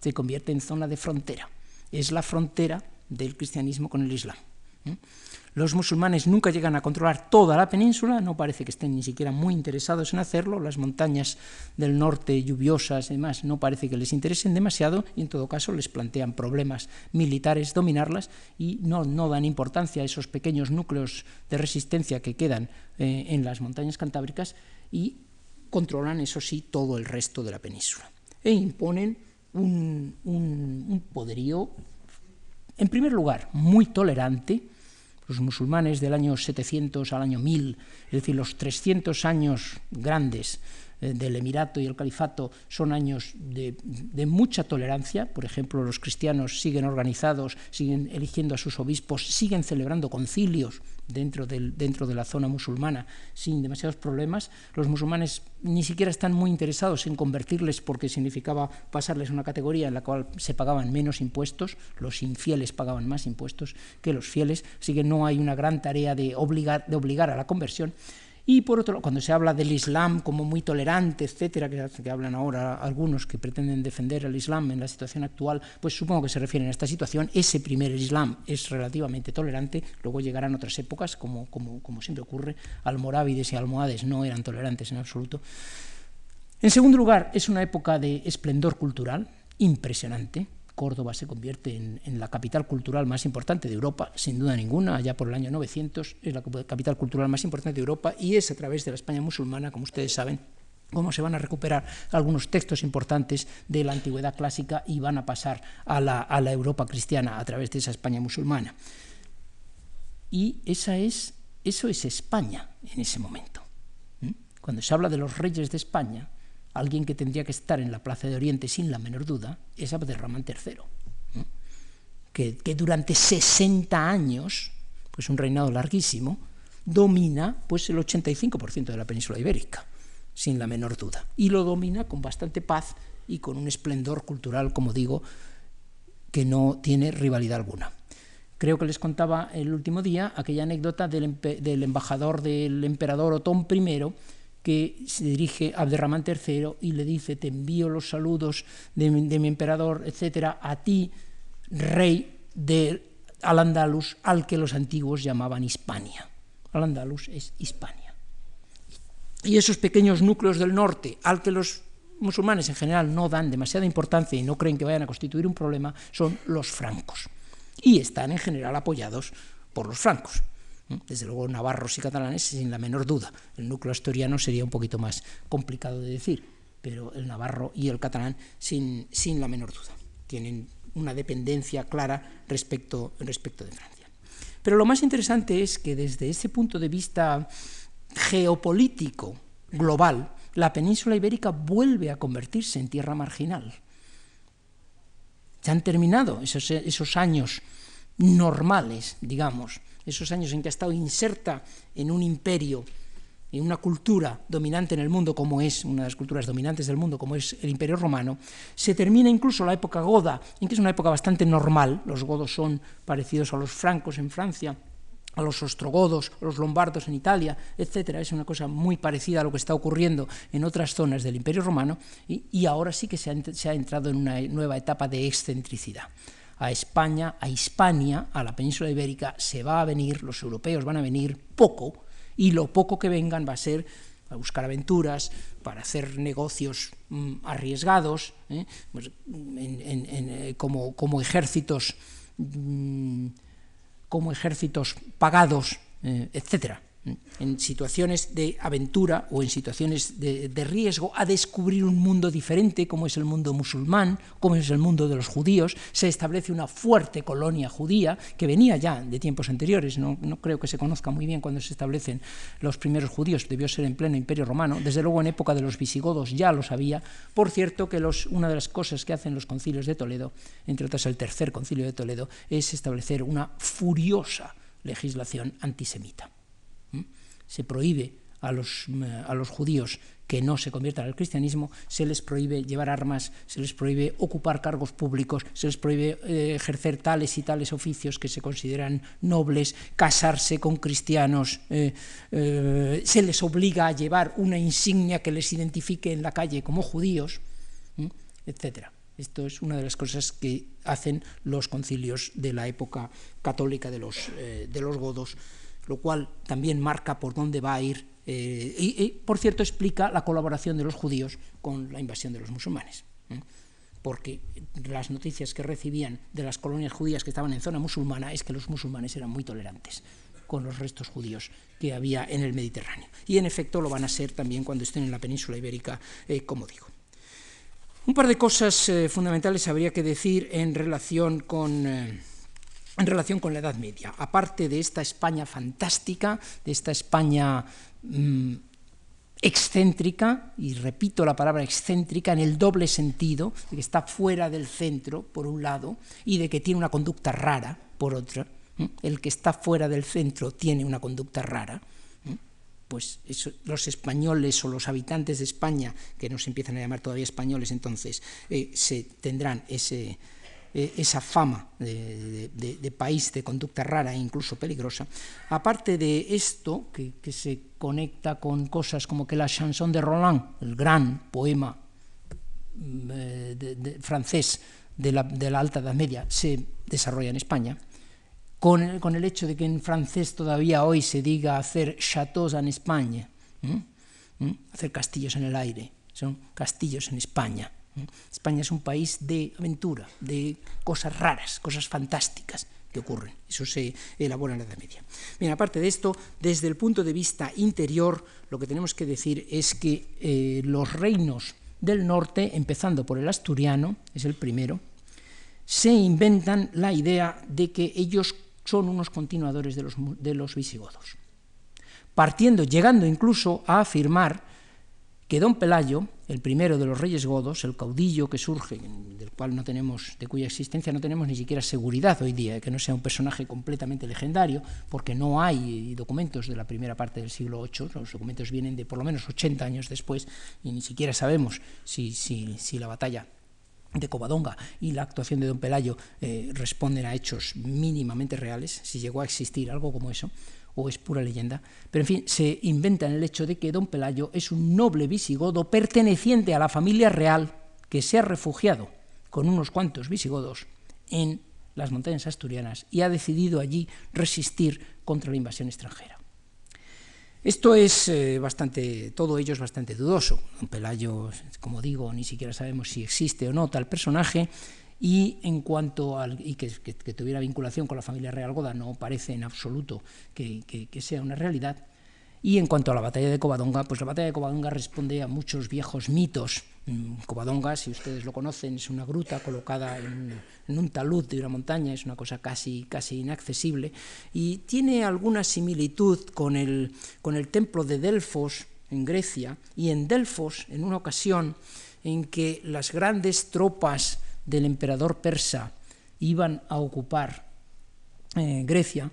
A: se convierte en zona de frontera. Es la frontera del cristianismo con el Islam. Los musulmanes nunca llegan a controlar toda la península, no parece que estén ni siquiera muy interesados en hacerlo, las montañas del norte lluviosas y demás no parece que les interesen demasiado y en todo caso les plantean problemas militares dominarlas y no, no dan importancia a esos pequeños núcleos de resistencia que quedan eh, en las montañas cantábricas y controlan, eso sí, todo el resto de la península e imponen un, un poderío, en primer lugar, muy tolerante, los musulmanes del año 700 al año 1000, es decir, los 300 años grandes del Emirato y el Califato son años de, mucha tolerancia. Por ejemplo, los cristianos siguen organizados, siguen eligiendo a sus obispos, siguen celebrando concilios dentro de la zona musulmana sin demasiados problemas. Los musulmanes ni siquiera están muy interesados en convertirles porque significaba pasarles una categoría en la cual se pagaban menos impuestos, los infieles pagaban más impuestos que los fieles, así que no hay una gran tarea de obligar, de obligar a la conversión. Y por otro lado, cuando se habla del Islam como muy tolerante, etcétera, que, hablan ahora algunos que pretenden defender el Islam en la situación actual, pues supongo que se refieren a esta situación. Ese primer Islam es relativamente tolerante, luego llegarán otras épocas, como, como, como siempre ocurre, almorávides y almohades no eran tolerantes en absoluto. En segundo lugar, es una época de esplendor cultural impresionante, Córdoba se convierte en, la capital cultural más importante de Europa, sin duda ninguna, allá por el año 900, es la capital cultural más importante de Europa y es a través de la España musulmana, como ustedes saben, cómo se van a recuperar algunos textos importantes de la antigüedad clásica y van a pasar a la, Europa cristiana a través de esa España musulmana. Y esa es, eso es España en ese momento. Cuando se habla de los reyes de España, alguien que tendría que estar en la Plaza de Oriente sin la menor duda es Abderramán III, que, durante 60 años, pues un reinado larguísimo, domina pues el 85% de la península ibérica, sin la menor duda, y lo domina con bastante paz y con un esplendor cultural, como digo, que no tiene rivalidad alguna. Creo que les contaba el último día aquella anécdota del, del embajador del emperador Otón I, que se dirige a Abderramán III y le dice, te envío los saludos de mi, emperador, etcétera, a ti, rey de Al-Andalus, al que los antiguos llamaban Hispania. Al-Andalus es Hispania. Y esos pequeños núcleos del norte, al que los musulmanes en general no dan demasiada importancia y no creen que vayan a constituir un problema, son los francos. Y están en general apoyados por los francos. Desde luego, navarros y catalanes, sin la menor duda. El núcleo asturiano sería un poquito más complicado de decir, pero el navarro y el catalán, sin, sin la menor duda. Tienen una dependencia clara respecto, respecto de Francia. Pero lo más interesante es que desde ese punto de vista geopolítico global, la península ibérica vuelve a convertirse en tierra marginal. Ya han terminado esos, esos años normales, digamos, esos años en que ha estado inserta en un imperio, en una cultura dominante en el mundo, como es una de las culturas dominantes del mundo, como es el imperio romano, se termina incluso la época goda, en que es una época bastante normal, los godos son parecidos a los francos en Francia, a los ostrogodos, a los lombardos en Italia, etcétera, es una cosa muy parecida a lo que está ocurriendo en otras zonas del Imperio Romano y, ahora sí que se ha, se ha entrado en una nueva etapa de excentricidad. A España, a Hispania, a la península ibérica, se va a venir, los europeos van a venir poco, y lo poco que vengan va a ser a buscar aventuras, para hacer negocios mm, arriesgados, ¿eh? pues, eh, como, como, ejércitos, mm, como ejércitos pagados, eh, etcétera en situaciones de aventura o en situaciones de, riesgo a descubrir un mundo diferente como es el mundo musulmán, como es el mundo de los judíos. Se establece una fuerte colonia judía que venía ya de tiempos anteriores, no, creo que se conozca muy bien cuando se establecen los primeros judíos, debió ser en pleno imperio romano, desde luego en época de los visigodos ya lo sabía. Por cierto que una de las cosas que hacen los concilios de Toledo, entre otras el tercer concilio de Toledo, es establecer una furiosa legislación antisemita se prohíbe a los, a los judíos que no se conviertan al cristianismo, se les prohíbe llevar armas, se les prohíbe ocupar cargos públicos, se les prohíbe eh, ejercer tales y tales oficios que se consideran nobles, casarse con cristianos, eh, eh, se les obliga a llevar una insignia que les identifique en la calle como judíos, etc. Esto es una de las cosas que hacen los concilios de la época católica de los, de los godos lo cual también marca por dónde va a ir eh, y, por cierto, explica la colaboración de los judíos con la invasión de los musulmanes. ¿eh? Porque las noticias que recibían de las colonias judías que estaban en zona musulmana es que los musulmanes eran muy tolerantes con los restos judíos que había en el Mediterráneo. Y en efecto lo van a ser también cuando estén en la península ibérica, eh, como digo. Un par de cosas fundamentales habría que decir en relación con en relación con la Edad Media. Aparte de esta España fantástica, de esta España mm, excéntrica, y repito la palabra excéntrica en el doble sentido, de que está fuera del centro, por un lado, y de que tiene una conducta rara, por otro. El que está fuera del centro tiene una conducta rara. Pues los españoles o los habitantes de España, que no se empiezan a llamar todavía españoles entonces, eh, se tendrán ese, eh, esa fama de, país de conducta rara e incluso peligrosa, aparte de esto, que, se conecta con cosas como que la chanson de Roland, el gran poema mm, eh, francés de la, alta Edad Media, se desarrolla en España, con el, hecho de que en francés todavía hoy se diga hacer chateaux en España, hacer castillos en el aire, son castillos en España. España es un país de aventura, de cosas raras, cosas fantásticas que ocurren. Eso se elabora en la Edad Media. Bien, aparte de esto, desde el punto de vista interior, lo que tenemos que decir es que eh, los reinos del norte, empezando por el asturiano, es el primero, se inventan la idea de que ellos son unos continuadores de los, de los visigodos, partiendo, llegando incluso a afirmar que don Pelayo, el primero de los reyes godos, el caudillo que surge, del cual no tenemos, de cuya existencia no tenemos ni siquiera seguridad hoy día, que no sea un personaje completamente legendario, porque no hay documentos de la primera parte del siglo VIII, los documentos vienen de por lo menos 80 años después, y ni siquiera sabemos si, la batalla de Covadonga y la actuación de don Pelayo eh, responden a hechos mínimamente reales, si llegó a existir algo como eso es pura leyenda, pero en fin, se inventa en el hecho de que don Pelayo es un noble visigodo perteneciente a la familia real que se ha refugiado con unos cuantos visigodos en las montañas asturianas y ha decidido allí resistir contra la invasión extranjera. Esto es eh, bastante, todo ello es bastante dudoso. Don Pelayo, como digo, ni siquiera sabemos si existe o no tal personaje, y en cuanto al y que, tuviera vinculación con la familia real goda no parece en absoluto que, sea una realidad. Y en cuanto a la batalla de Covadonga, pues la batalla de Covadonga responde a muchos viejos mitos. Mm, Covadonga, si ustedes lo conocen, es una gruta colocada en, un talud de una montaña, es una cosa casi, casi inaccesible, y tiene alguna similitud con el, con el templo de Delfos en Grecia, y en Delfos, en una ocasión en que las grandes tropas del emperador persa iban a ocupar eh, Grecia,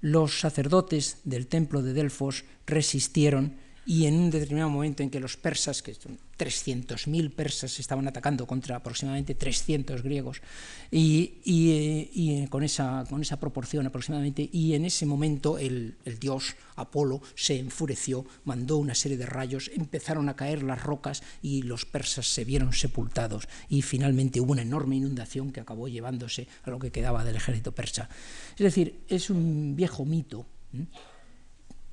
A: los sacerdotes del templo de Delfos resistieron y en un determinado momento en que los persas, que 300.000 persas estaban atacando contra aproximadamente 300 griegos, y, y, con, esa, con, esa, proporción aproximadamente, y en ese momento el, el, dios Apolo se enfureció, mandó una serie de rayos, empezaron a caer las rocas y los persas se vieron sepultados, y finalmente hubo una enorme inundación que acabó llevándose a lo que quedaba del ejército persa. Es decir, es un viejo mito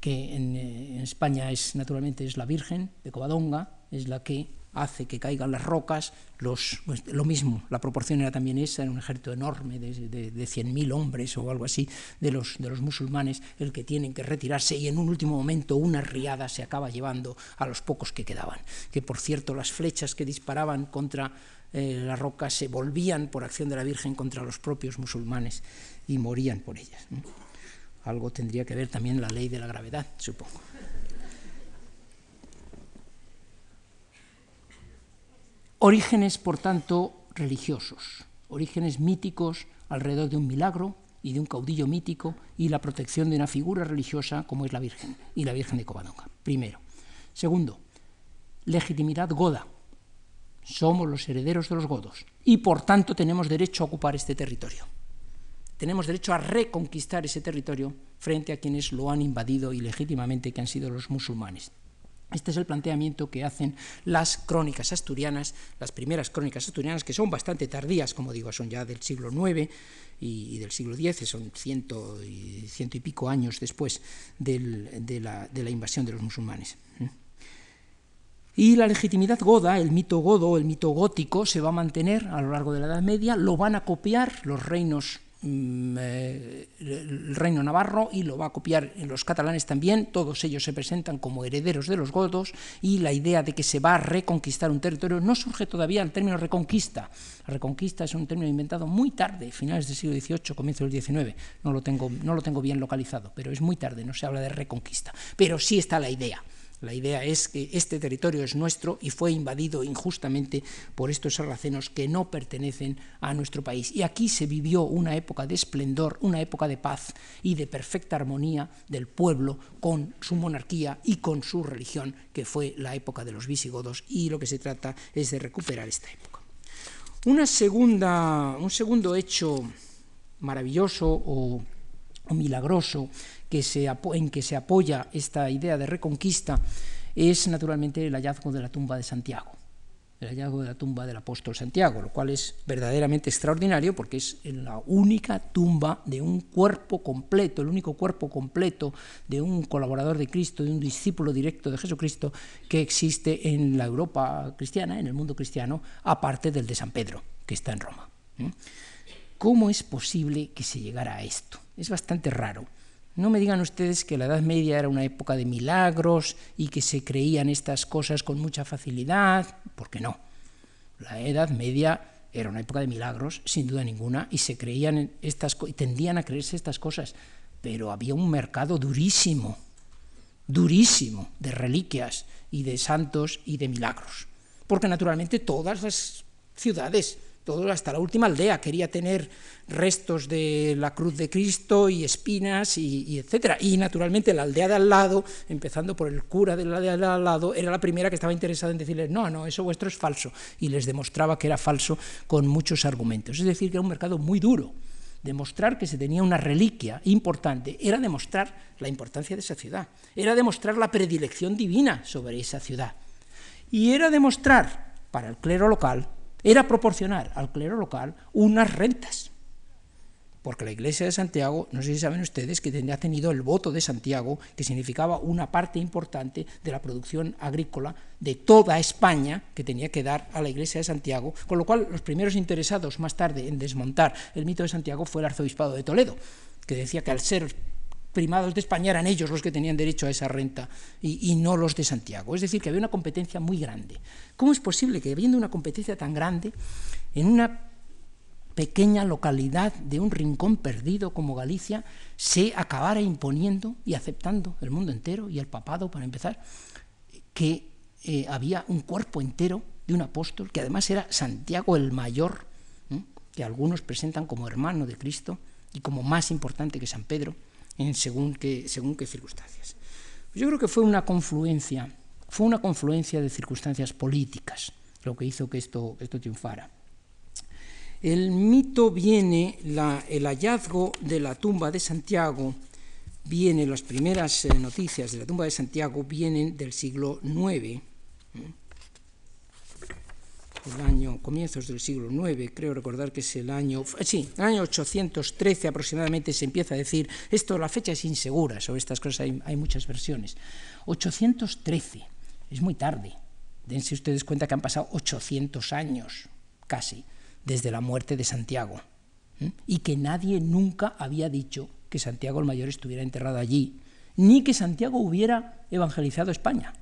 A: que en, eh, en, España es naturalmente es la Virgen de Covadonga, es la que hace que caigan las rocas, los, pues, lo mismo, la proporción era también esa, era un ejército enorme de, de, de 100.000 hombres o algo así de los, de los musulmanes, el que tienen que retirarse y en un último momento una riada se acaba llevando a los pocos que quedaban. Que por cierto las flechas que disparaban contra eh, las rocas se volvían por acción de la Virgen contra los propios musulmanes y morían por ellas. Algo tendría que ver también la ley de la gravedad, supongo. Orígenes, por tanto, religiosos, orígenes míticos alrededor de un milagro y de un caudillo mítico y la protección de una figura religiosa como es la Virgen y la Virgen de Covadonga. Primero. Segundo, legitimidad goda. Somos los herederos de los godos y por tanto tenemos derecho a ocupar este territorio tenemos derecho a reconquistar ese territorio frente a quienes lo han invadido ilegítimamente, que han sido los musulmanes. Este es el planteamiento que hacen las crónicas asturianas, las primeras crónicas asturianas, que son bastante tardías, como digo, son ya del siglo IX y, del siglo X, son ciento y, ciento y pico años después de, la, de la invasión de los musulmanes. Y la legitimidad goda, el mito godo, el mito gótico, se va a mantener a lo largo de la Edad Media, lo van a copiar los reinos eh, el reino navarro y lo va a copiar los catalanes también, todos ellos se presentan como herederos de los godos y la idea de que se va a reconquistar un territorio no surge todavía el término reconquista. Reconquista es un término inventado muy tarde, finales del siglo XVIII, comienzo del XIX, no lo tengo, no lo tengo bien localizado, pero es muy tarde, no se habla de reconquista, pero sí está la idea. La idea es que este territorio es nuestro y fue invadido injustamente por estos sarracenos que no pertenecen a nuestro país. Y aquí se vivió una época de esplendor, una época de paz y de perfecta armonía del pueblo con su monarquía y con su religión, que fue la época de los visigodos, y lo que se trata es de recuperar esta época. Una segunda, un segundo hecho maravilloso o, o milagroso que se, en que se apoya esta idea de reconquista es naturalmente el hallazgo de la tumba de Santiago, el hallazgo de la tumba del apóstol Santiago, lo cual es verdaderamente extraordinario porque es la única tumba de un cuerpo completo, el único cuerpo completo de un colaborador de Cristo, de un discípulo directo de Jesucristo que existe en la Europa cristiana, en el mundo cristiano, aparte del de San Pedro, que está en Roma. ¿Cómo es posible que se llegara a esto? Es bastante raro. No me digan ustedes que la Edad Media era una época de milagros y que se creían estas cosas con mucha facilidad, porque no. La Edad Media era una época de milagros, sin duda ninguna, y se creían estas y tendían a creerse estas cosas, pero había un mercado durísimo, durísimo de reliquias y de santos y de milagros, porque naturalmente todas las ciudades todo hasta la última aldea quería tener restos de la cruz de Cristo y espinas y, y, etcétera. Y naturalmente la aldea de al lado, empezando por el cura de la aldea de al lado, era la primera que estaba interesada en decirles, no, no, eso vuestro es falso. Y les demostraba que era falso con muchos argumentos. Es decir, que era un mercado muy duro. Demostrar que se tenía una reliquia importante era demostrar la importancia de esa ciudad, era demostrar la predilección divina sobre esa ciudad. Y era demostrar para el clero local era proporcionar al clero local unas rentas. Porque la iglesia de Santiago, no sé si saben ustedes, que ha tenido el voto de Santiago, que significaba una parte importante de la producción agrícola de toda España, que tenía que dar a la iglesia de Santiago, con lo cual los primeros interesados más tarde en desmontar el mito de Santiago fue el arzobispado de Toledo, que decía que al ser primados de España eran ellos los que tenían derecho a esa renta y, no los de Santiago. Es decir, que había una competencia muy grande. ¿Cómo es posible que habiendo una competencia tan grande en una pequeña localidad de un rincón perdido como Galicia se acabara imponiendo y aceptando el mundo entero y el papado, para empezar, que eh, había un cuerpo entero de un apóstol, que además era Santiago el Mayor, que algunos presentan como hermano de Cristo y como más importante que San Pedro, en según qué, según qué circunstancias. Yo creo que fue una confluencia Fue una confluencia de circunstancias políticas lo que hizo que esto, esto triunfara. El mito viene, el hallazgo de la tumba de Santiago, viene, las primeras eh, noticias de la tumba de Santiago vienen del siglo IX, el año, comienzos del siglo IX, creo recordar que es el año, sí, el año 813 aproximadamente se empieza a decir, esto, la fecha es insegura, sobre estas cosas hay, hay muchas versiones. 813, es muy tarde, dense ustedes cuenta que han pasado 800 años, casi, desde la muerte de Santiago, y que nadie nunca había dicho que Santiago el Mayor estuviera enterrado allí, ni que Santiago hubiera evangelizado España.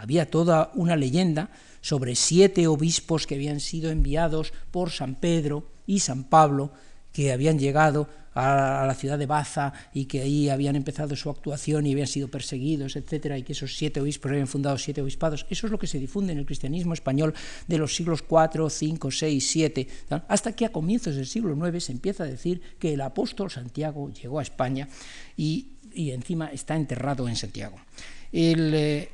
A: Había toda una leyenda sobre siete obispos que habían sido enviados por San Pedro y San Pablo, que habían llegado a la ciudad de Baza y que ahí habían empezado su actuación y habían sido perseguidos, etcétera, y que esos siete obispos habían fundado siete obispados. Eso es lo que se difunde en el cristianismo español de los siglos IV, V, VI, VII, hasta que a comienzos del siglo IX se empieza a decir que el apóstol Santiago llegó a España y, encima está enterrado en Santiago. El, eh,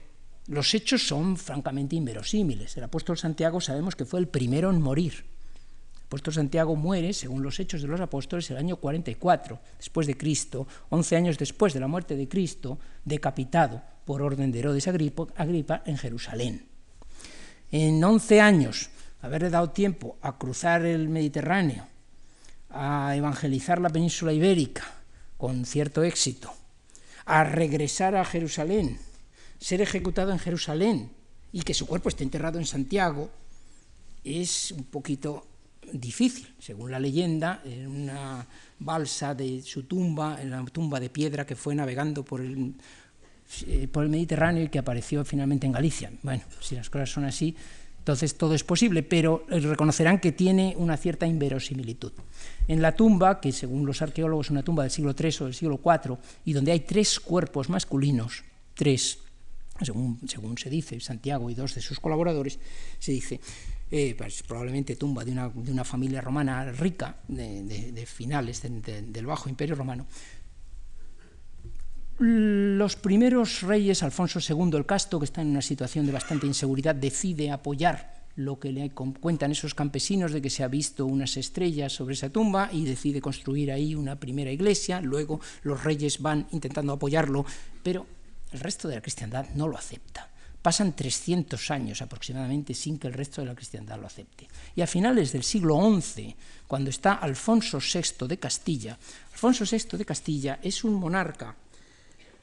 A: los hechos son francamente inverosímiles. El apóstol Santiago sabemos que fue el primero en morir. El apóstol Santiago muere, según los hechos de los apóstoles, el año 44 después de Cristo, 11 años después de la muerte de Cristo, decapitado por orden de Herodes Agripa en Jerusalén. En 11 años, haberle dado tiempo a cruzar el Mediterráneo, a evangelizar la península ibérica con cierto éxito, a regresar a Jerusalén, ser ejecutado en Jerusalén y que su cuerpo esté enterrado en Santiago es un poquito difícil. Según la leyenda, en una balsa de su tumba, en la tumba de piedra que fue navegando por el, eh, por el Mediterráneo y que apareció finalmente en Galicia. Bueno, si las cosas son así, entonces todo es posible, pero reconocerán que tiene una cierta inverosimilitud. En la tumba, que según los arqueólogos es una tumba del siglo III o del siglo IV, y donde hay tres cuerpos masculinos, tres según, se dice, Santiago y dos de sus colaboradores, se dice, eh, pues, probablemente tumba de una, familia romana rica, de, finales del Bajo Imperio Romano. Los primeros reyes, Alfonso II el Casto, que está en una situación de bastante inseguridad, decide apoyar lo que le cuentan esos campesinos de que se ha visto unas estrellas sobre esa tumba y decide construir ahí una primera iglesia. Luego los reyes van intentando apoyarlo, pero el resto de la cristiandad no lo acepta. Pasan 300 años aproximadamente sin que el resto de la cristiandad lo acepte. Y a finales del siglo XI, cuando está Alfonso VI de Castilla, Alfonso VI de Castilla es un monarca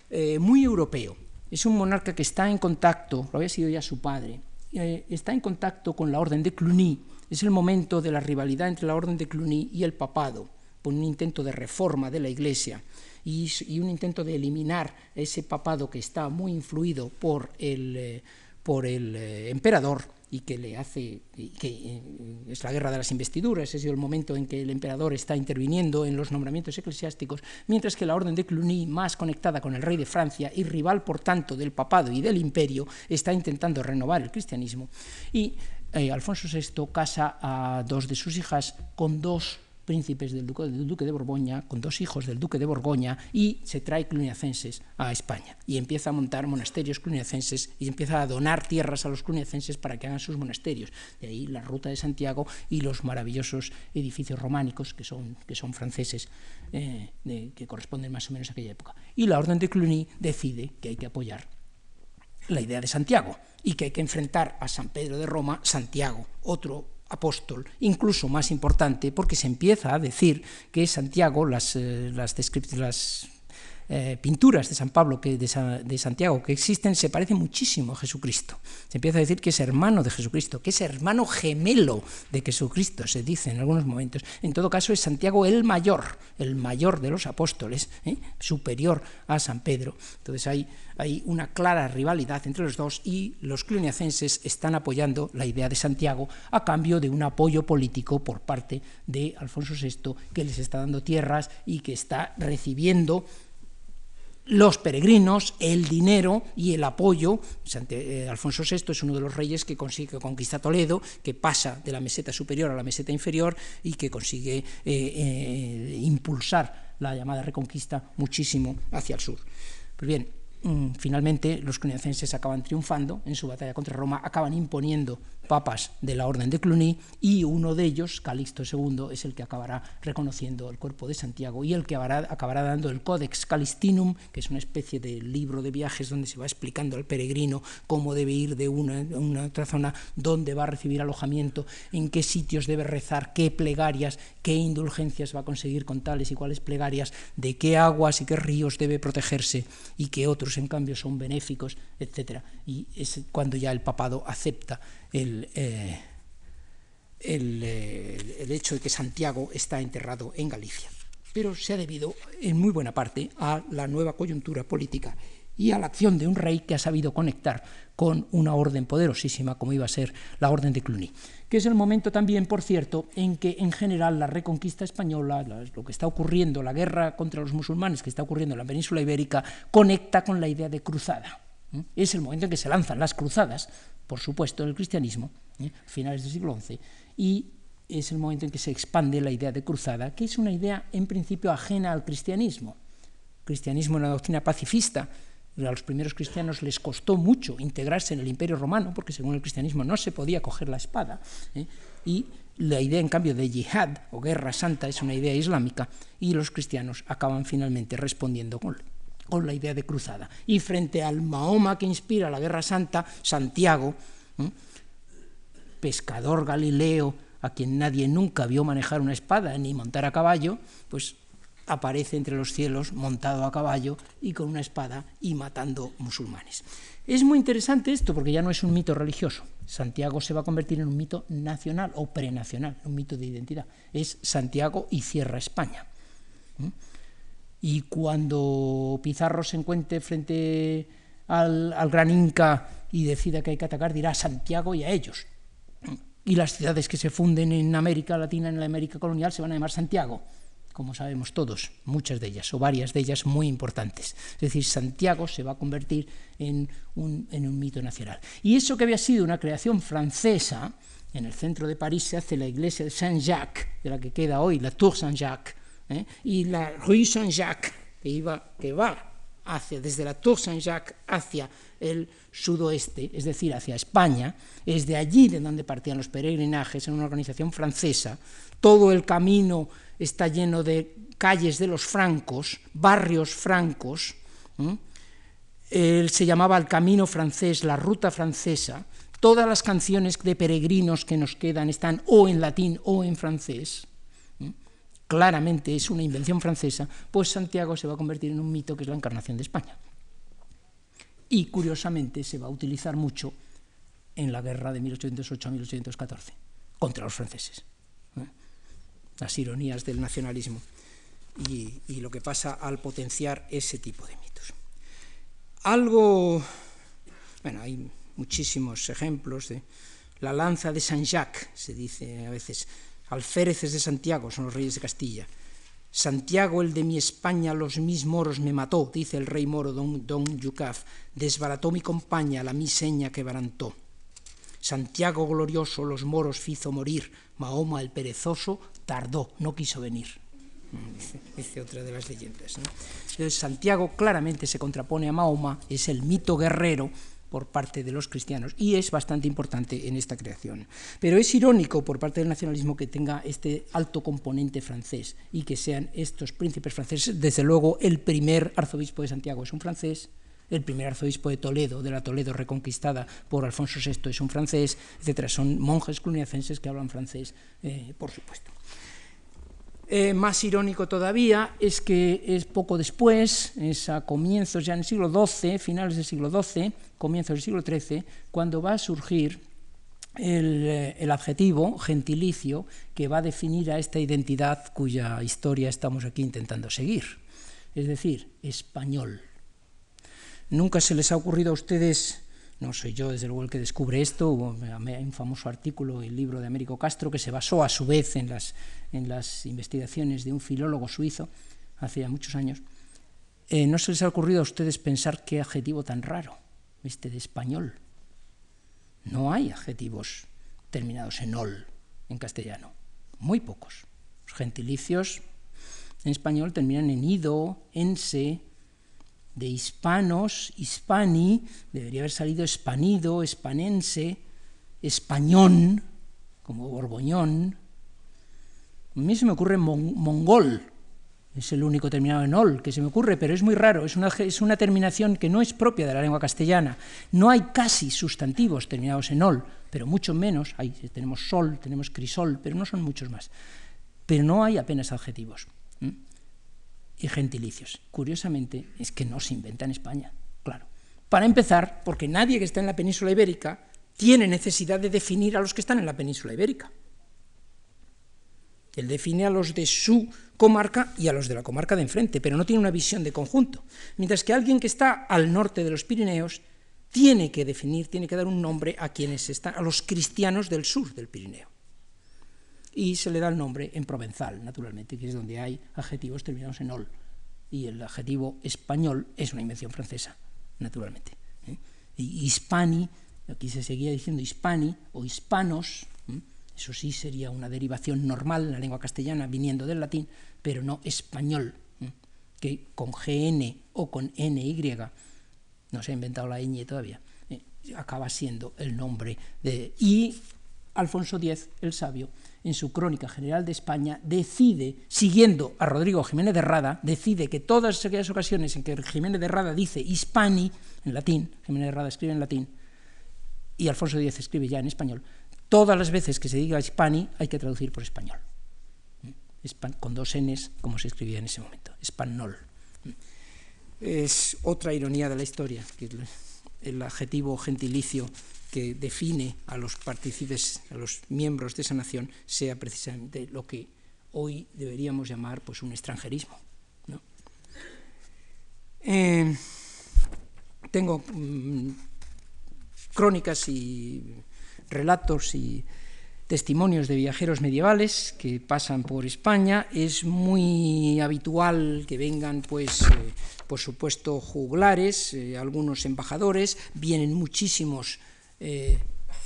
A: eh, muy europeo, es un monarca que está en contacto, lo había sido ya su padre, eh, está en contacto con la orden de Cluny, es el momento de la rivalidad entre la orden de Cluny y el papado, por un intento de reforma de la Iglesia y, un intento de eliminar ese papado que está muy influido por el, eh, por el eh, emperador y que le hace, eh, es la guerra de las investiduras, es el momento en que el emperador está interviniendo en los nombramientos eclesiásticos, mientras que la orden de Cluny, más conectada con el rey de Francia y rival, por tanto, del papado y del imperio, está intentando renovar el cristianismo. Y Alfonso VI casa a dos de sus hijas con dos príncipes del duque, de Borgoña, con dos hijos del duque de Borgoña, y se trae cluniacenses a España. Y empieza a montar monasterios cluniacenses y empieza a donar tierras a los cluniacenses para que hagan sus monasterios. De ahí la ruta de Santiago y los maravillosos edificios románicos que son, que son franceses, eh, que corresponden más o menos a aquella época. Y la orden de Cluny decide que hay que apoyar la idea de Santiago y que hay que enfrentar a San Pedro de Roma, Santiago, otro apóstol, incluso más importante, porque se empieza a decir que Santiago, las, eh, las, las eh, pinturas de San Pablo, que de, Santiago que existen, se parecen muchísimo a Jesucristo. Se empieza a decir que es hermano de Jesucristo, que es hermano gemelo de Jesucristo, se dice en algunos momentos. En todo caso, es Santiago el mayor, el mayor de los apóstoles, ¿eh? superior a San Pedro. Entonces hay, hay una clara rivalidad entre los dos y los cluniacenses están apoyando la idea de Santiago a cambio de un apoyo político por parte de Alfonso VI, que les está dando tierras y que está recibiendo los peregrinos, el dinero y el apoyo. Eh, Alfonso VI es uno de los reyes que consigue conquista Toledo, que pasa de la meseta superior a la meseta inferior y que consigue eh, eh, impulsar la llamada reconquista muchísimo hacia el sur. Pues bien, finalmente los cluniacenses acaban triunfando en su batalla contra Roma, acaban imponiendo papas de la orden de Cluny y uno de ellos, Calixto II, es el que acabará reconociendo el cuerpo de Santiago y el que acabará, dando el Codex Calistinum, que es una especie de libro de viajes donde se va explicando al peregrino cómo debe ir de una, a otra zona, dónde va a recibir alojamiento, en qué sitios debe rezar, qué plegarias, qué indulgencias va a conseguir con tales y cuales plegarias, de qué aguas y qué ríos debe protegerse y qué otros en cambio son benéficos, etc. Y es cuando ya el papado acepta el, eh, eh, el, hecho de que Santiago está enterrado en Galicia. Pero se ha debido en muy buena parte a la nueva coyuntura política y a la acción de un rey que ha sabido conectar con una orden poderosísima como iba a ser la orden de Cluny, que es el momento también, por cierto, en que en general la reconquista española, lo que está ocurriendo, la guerra contra los musulmanes que está ocurriendo en la península ibérica, conecta con la idea de cruzada. Es el momento en que se lanzan las cruzadas, por supuesto, el cristianismo, ¿eh? finales del siglo XI, y es el momento en que se expande la idea de cruzada, que es una idea en principio ajena al cristianismo. Cristianismo es una doctrina pacifista, a los primeros cristianos les costó mucho integrarse en el imperio romano, porque según el cristianismo no se podía coger la espada, ¿eh? y la idea en cambio de yihad o guerra santa es una idea islámica, y los cristianos acaban finalmente respondiendo con con la idea de cruzada. Y frente al Mahoma que inspira la Guerra Santa, Santiago, pescador galileo, a quien nadie nunca vio manejar una espada ni montar a caballo, pues aparece entre los cielos montado a caballo y con una espada y matando musulmanes. Es muy interesante esto porque ya no es un mito religioso. Santiago se va a convertir en un mito nacional o prenacional, un mito de identidad. Es Santiago y cierra España y cuando Pizarro se encuentre frente al, gran Inca y decida que hay que atacar, dirá a Santiago y a ellos. Y las ciudades que se funden en América Latina, en la América colonial, se van a llamar Santiago, como sabemos todos, muchas de ellas, o varias de ellas muy importantes. Es decir, Santiago se va a convertir en un, en un mito nacional. Y eso que había sido una creación francesa, en el centro de París se hace la iglesia de Saint-Jacques, de la que queda hoy, la Tour Saint-Jacques, ¿eh? y la Rue Saint-Jacques, que, que va hacia, desde la Tour Saint-Jacques hacia el sudoeste, es decir, hacia España, es de allí de donde partían los peregrinajes, en una organización francesa, todo el camino está lleno de calles de los francos, barrios francos, Él se llamaba el camino francés, la ruta francesa, todas las canciones de peregrinos que nos quedan están o en latín o en francés, claramente es una invención francesa, pues Santiago se va a convertir en un mito que es la encarnación de España. Y curiosamente se va a utilizar mucho en la guerra de 1808 a 1814 contra los franceses. Las ironías del nacionalismo y, lo que pasa al potenciar ese tipo de mitos. Algo, bueno, hay muchísimos ejemplos de la lanza de Saint-Jacques, se dice a veces, alféreces de Santiago son los reyes de Castilla. Santiago, el de mi España, los mis moros me mató, dice el rey moro don, don Yucaf, desbarató mi compañía, la mi seña que barantó. Santiago glorioso los moros fizo morir, Mahoma el perezoso tardó, no quiso venir. Dice, otra de las leyendas. Santiago claramente se contrapone a Mahoma, es el mito guerrero por parte de los cristianos y es bastante importante en esta creación. Pero es irónico por parte del nacionalismo que tenga este alto componente francés y que sean estos príncipes franceses. Desde luego, el primer arzobispo de Santiago es un francés, el primer arzobispo de Toledo, de la Toledo reconquistada por Alfonso VI, es un francés, etc. Son monjes cluniacenses que hablan francés, eh, por supuesto. Eh, más irónico todavía es que es poco después, es a comienzos ya en el siglo XII, finales del siglo XII, comienzos del siglo XIII, cuando va a surgir eh, el, adjetivo gentilicio que va a definir a esta identidad cuya historia estamos aquí intentando seguir, es decir, español. Nunca se les ha ocurrido a ustedes no soy yo, desde luego, el que descubre esto. Hubo un famoso artículo, el libro de Américo Castro, que se basó a su vez en las, en las investigaciones de un filólogo suizo hace ya muchos años. Eh, ¿No se les ha ocurrido a ustedes pensar qué adjetivo tan raro, este de español? No hay adjetivos terminados en ol en castellano, muy pocos. Los gentilicios en español terminan en ido, en se, de hispanos, hispani, debería haber salido espanido, espanense, españón, como borboñón. A mí se me ocurre mongol, es el único terminado en ol que se me ocurre, pero es muy raro, es una, es una terminación que no es propia de la lengua castellana. No hay casi sustantivos terminados en ol, pero mucho menos, hay, tenemos sol, tenemos crisol, pero no son muchos más. Pero no hay apenas adjetivos y gentilicios. Curiosamente, es que no se inventa en España, claro. Para empezar, porque nadie que está en la península ibérica tiene necesidad de definir a los que están en la península ibérica. Él define a los de su comarca y a los de la comarca de enfrente, pero no tiene una visión de conjunto. Mientras que alguien que está al norte de los Pirineos tiene que definir, tiene que dar un nombre a quienes están, a los cristianos del sur del Pirineo. Y se le da el nombre en provenzal, naturalmente, que es donde hay adjetivos terminados en ol. Y el adjetivo español es una invención francesa, naturalmente. ¿eh? Y hispani, aquí se seguía diciendo hispani o hispanos, eso sí sería una derivación normal en la lengua castellana viniendo del latín, pero no español, que con GN o con NY, no se ha inventado la ñ todavía, eh, acaba siendo el nombre de... Y Alfonso X, el sabio, en su Crónica General de España, decide, siguiendo a Rodrigo Jiménez de Rada, decide que todas aquellas ocasiones en que Jiménez de Rada dice hispani, en latín, Jiménez de Rada escribe en latín, y Alfonso X escribe ya en español, todas las veces que se diga hispani hay que traducir por español. con dos Ns, como se escribía en ese momento, español. Es otra ironía de la historia, que el adjetivo gentilicio que define a los partícipes, a los miembros de esa nación, sea precisamente lo que hoy deberíamos llamar pues, un extranjerismo. Eh, tengo mm, crónicas y relatos y testimonios de viajeros medievales que pasan por España. Es muy habitual que vengan, pues, eh, por supuesto, juglares, eh, algunos embajadores, vienen muchísimos eh,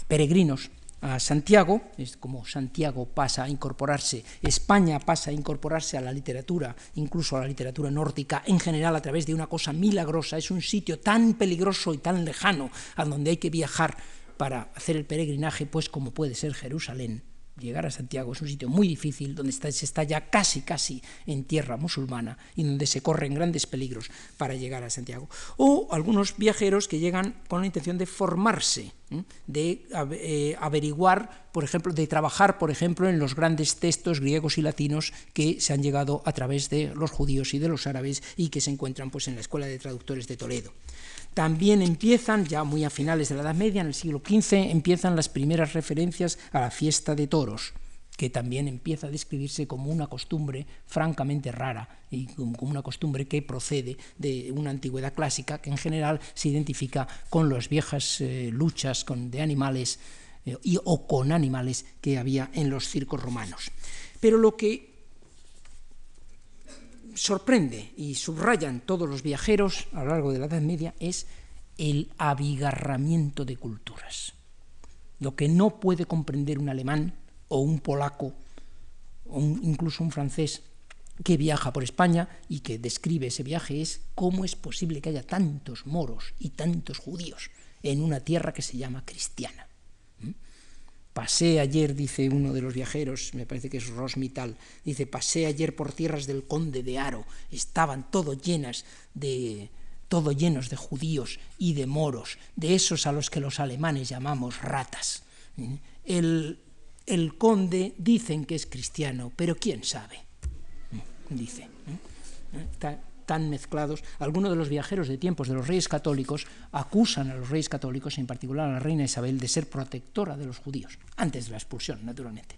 A: peregrinos a Santiago, es como Santiago pasa a incorporarse, España pasa a incorporarse a la literatura, incluso a la literatura nórdica en general a través de una cosa milagrosa, es un sitio tan peligroso y tan lejano a donde hay que viajar para hacer el peregrinaje, pues como puede ser Jerusalén. Llegar a Santiago es un sitio muy difícil, donde se está ya casi, casi en tierra musulmana y donde se corren grandes peligros para llegar a Santiago. O algunos viajeros que llegan con la intención de formarse, de eh, averiguar, por ejemplo, de trabajar, por ejemplo, en los grandes textos griegos y latinos que se han llegado a través de los judíos y de los árabes y que se encuentran pues, en la Escuela de Traductores de Toledo. También empiezan, ya muy a finales de la Edad Media, en el siglo XV, empiezan las primeras referencias a la fiesta de toros, que también empieza a describirse como una costumbre francamente rara y como una costumbre que procede de una antigüedad clásica que en general se identifica con las viejas eh, luchas con, de animales eh, y, o con animales que había en los circos romanos. Pero lo que sorprende y subrayan todos los viajeros a lo largo de la Edad Media es el abigarramiento de culturas. Lo que no puede comprender un alemán o un polaco o incluso un francés que viaja por España y que describe ese viaje es cómo es posible que haya tantos moros y tantos judíos en una tierra que se llama cristiana. Pasé ayer, dice uno de los viajeros, me parece que es Rosmital, dice, pasé ayer por tierras del conde de Aro, estaban todo llenas de todo llenos de judíos y de moros, de esos a los que los alemanes llamamos ratas. El, el conde dicen que es cristiano, pero quién sabe, dice tan mezclados, algunos de los viajeros de tiempos de los reyes católicos acusan a los reyes católicos, en particular a la reina Isabel, de ser protectora de los judíos, antes de la expulsión, naturalmente,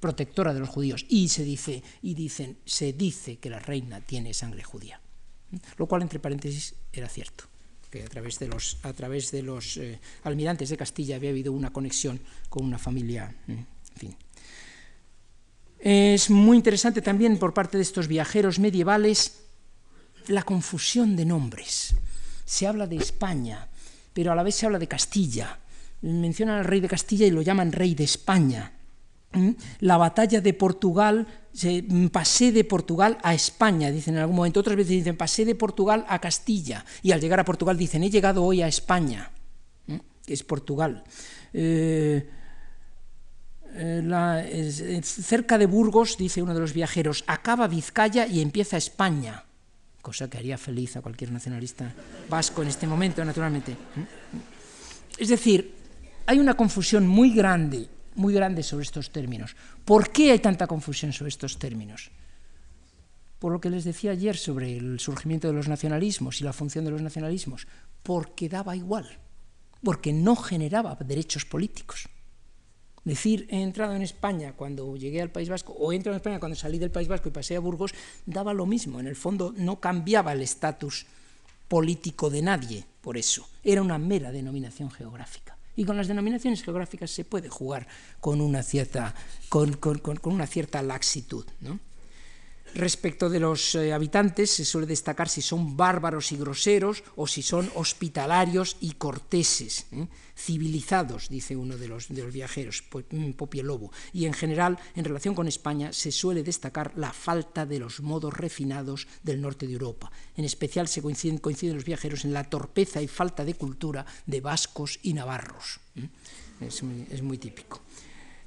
A: protectora de los judíos, y se dice, y dicen, se dice que la reina tiene sangre judía, lo cual entre paréntesis era cierto que a través de los, a través de los eh, almirantes de Castilla había habido una conexión con una familia, mm, en fin. Es muy interesante también por parte de estos viajeros medievales la confusión de nombres. Se habla de España, pero a la vez se habla de Castilla. Mencionan al rey de Castilla y lo llaman rey de España. ¿Mm? La batalla de Portugal pasé de Portugal a España, dicen en algún momento, otras veces dicen pasé de Portugal a Castilla, y al llegar a Portugal dicen he llegado hoy a España, que es Portugal. Eh, eh, cerca de Burgos, dice uno de los viajeros, acaba Vizcaya y empieza España, cosa que haría feliz a cualquier nacionalista vasco en este momento, naturalmente. Es decir, hay una confusión muy grande muy grande sobre estos términos. ¿Por qué hay tanta confusión sobre estos términos? Por lo que les decía ayer sobre el surgimiento de los nacionalismos y la función de los nacionalismos, porque daba igual, porque no generaba derechos políticos. Decir, he entrado en España cuando llegué al País Vasco, o he entrado en España cuando salí del País Vasco y pasé a Burgos, daba lo mismo. En el fondo no cambiaba el estatus político de nadie por eso. Era una mera denominación geográfica. Y con las denominaciones geográficas se puede jugar con una cierta, con, con, con, una cierta laxitud. ¿no? Respecto de los eh, habitantes, se suele destacar si son bárbaros y groseros o si son hospitalarios y corteses, ¿eh? civilizados, dice uno de los, de los viajeros, mm, Lobo. Y en general, en relación con España, se suele destacar la falta de los modos refinados del norte de Europa. En especial se coinciden, coinciden los viajeros en la torpeza y falta de cultura de vascos y navarros. ¿eh? Es muy típico.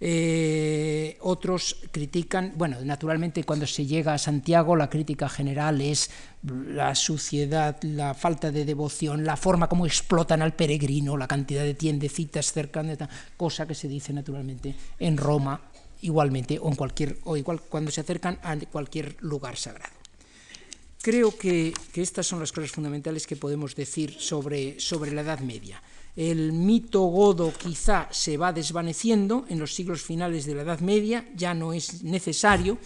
A: Eh, otros critican, bueno, naturalmente cuando se llega a Santiago la crítica general es la suciedad, la falta de devoción, la forma como explotan al peregrino, la cantidad de tiendecitas cercanas, cosa que se dice naturalmente en Roma igualmente o en cualquier o igual cuando se acercan a cualquier lugar sagrado. Creo que, que estas son las cosas fundamentales que podemos decir sobre, sobre la Edad Media el mito godo quizá se va desvaneciendo en los siglos finales de la Edad Media, ya no es necesario,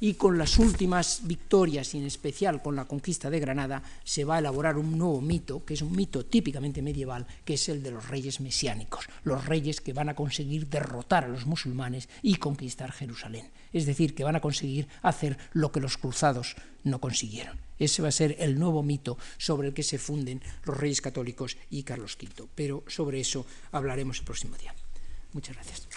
A: y con las últimas victorias, y en especial con la conquista de Granada, se va a elaborar un nuevo mito, que es un mito típicamente medieval, que es el de los reyes mesiánicos, los reyes que van a conseguir derrotar a los musulmanes y conquistar Jerusalén. Es decir, que van a conseguir hacer lo que los cruzados no consiguieron. Ese va a ser el nuevo mito sobre el que se funden los reyes católicos y Carlos V. Pero sobre eso hablaremos el próximo día. Muchas gracias.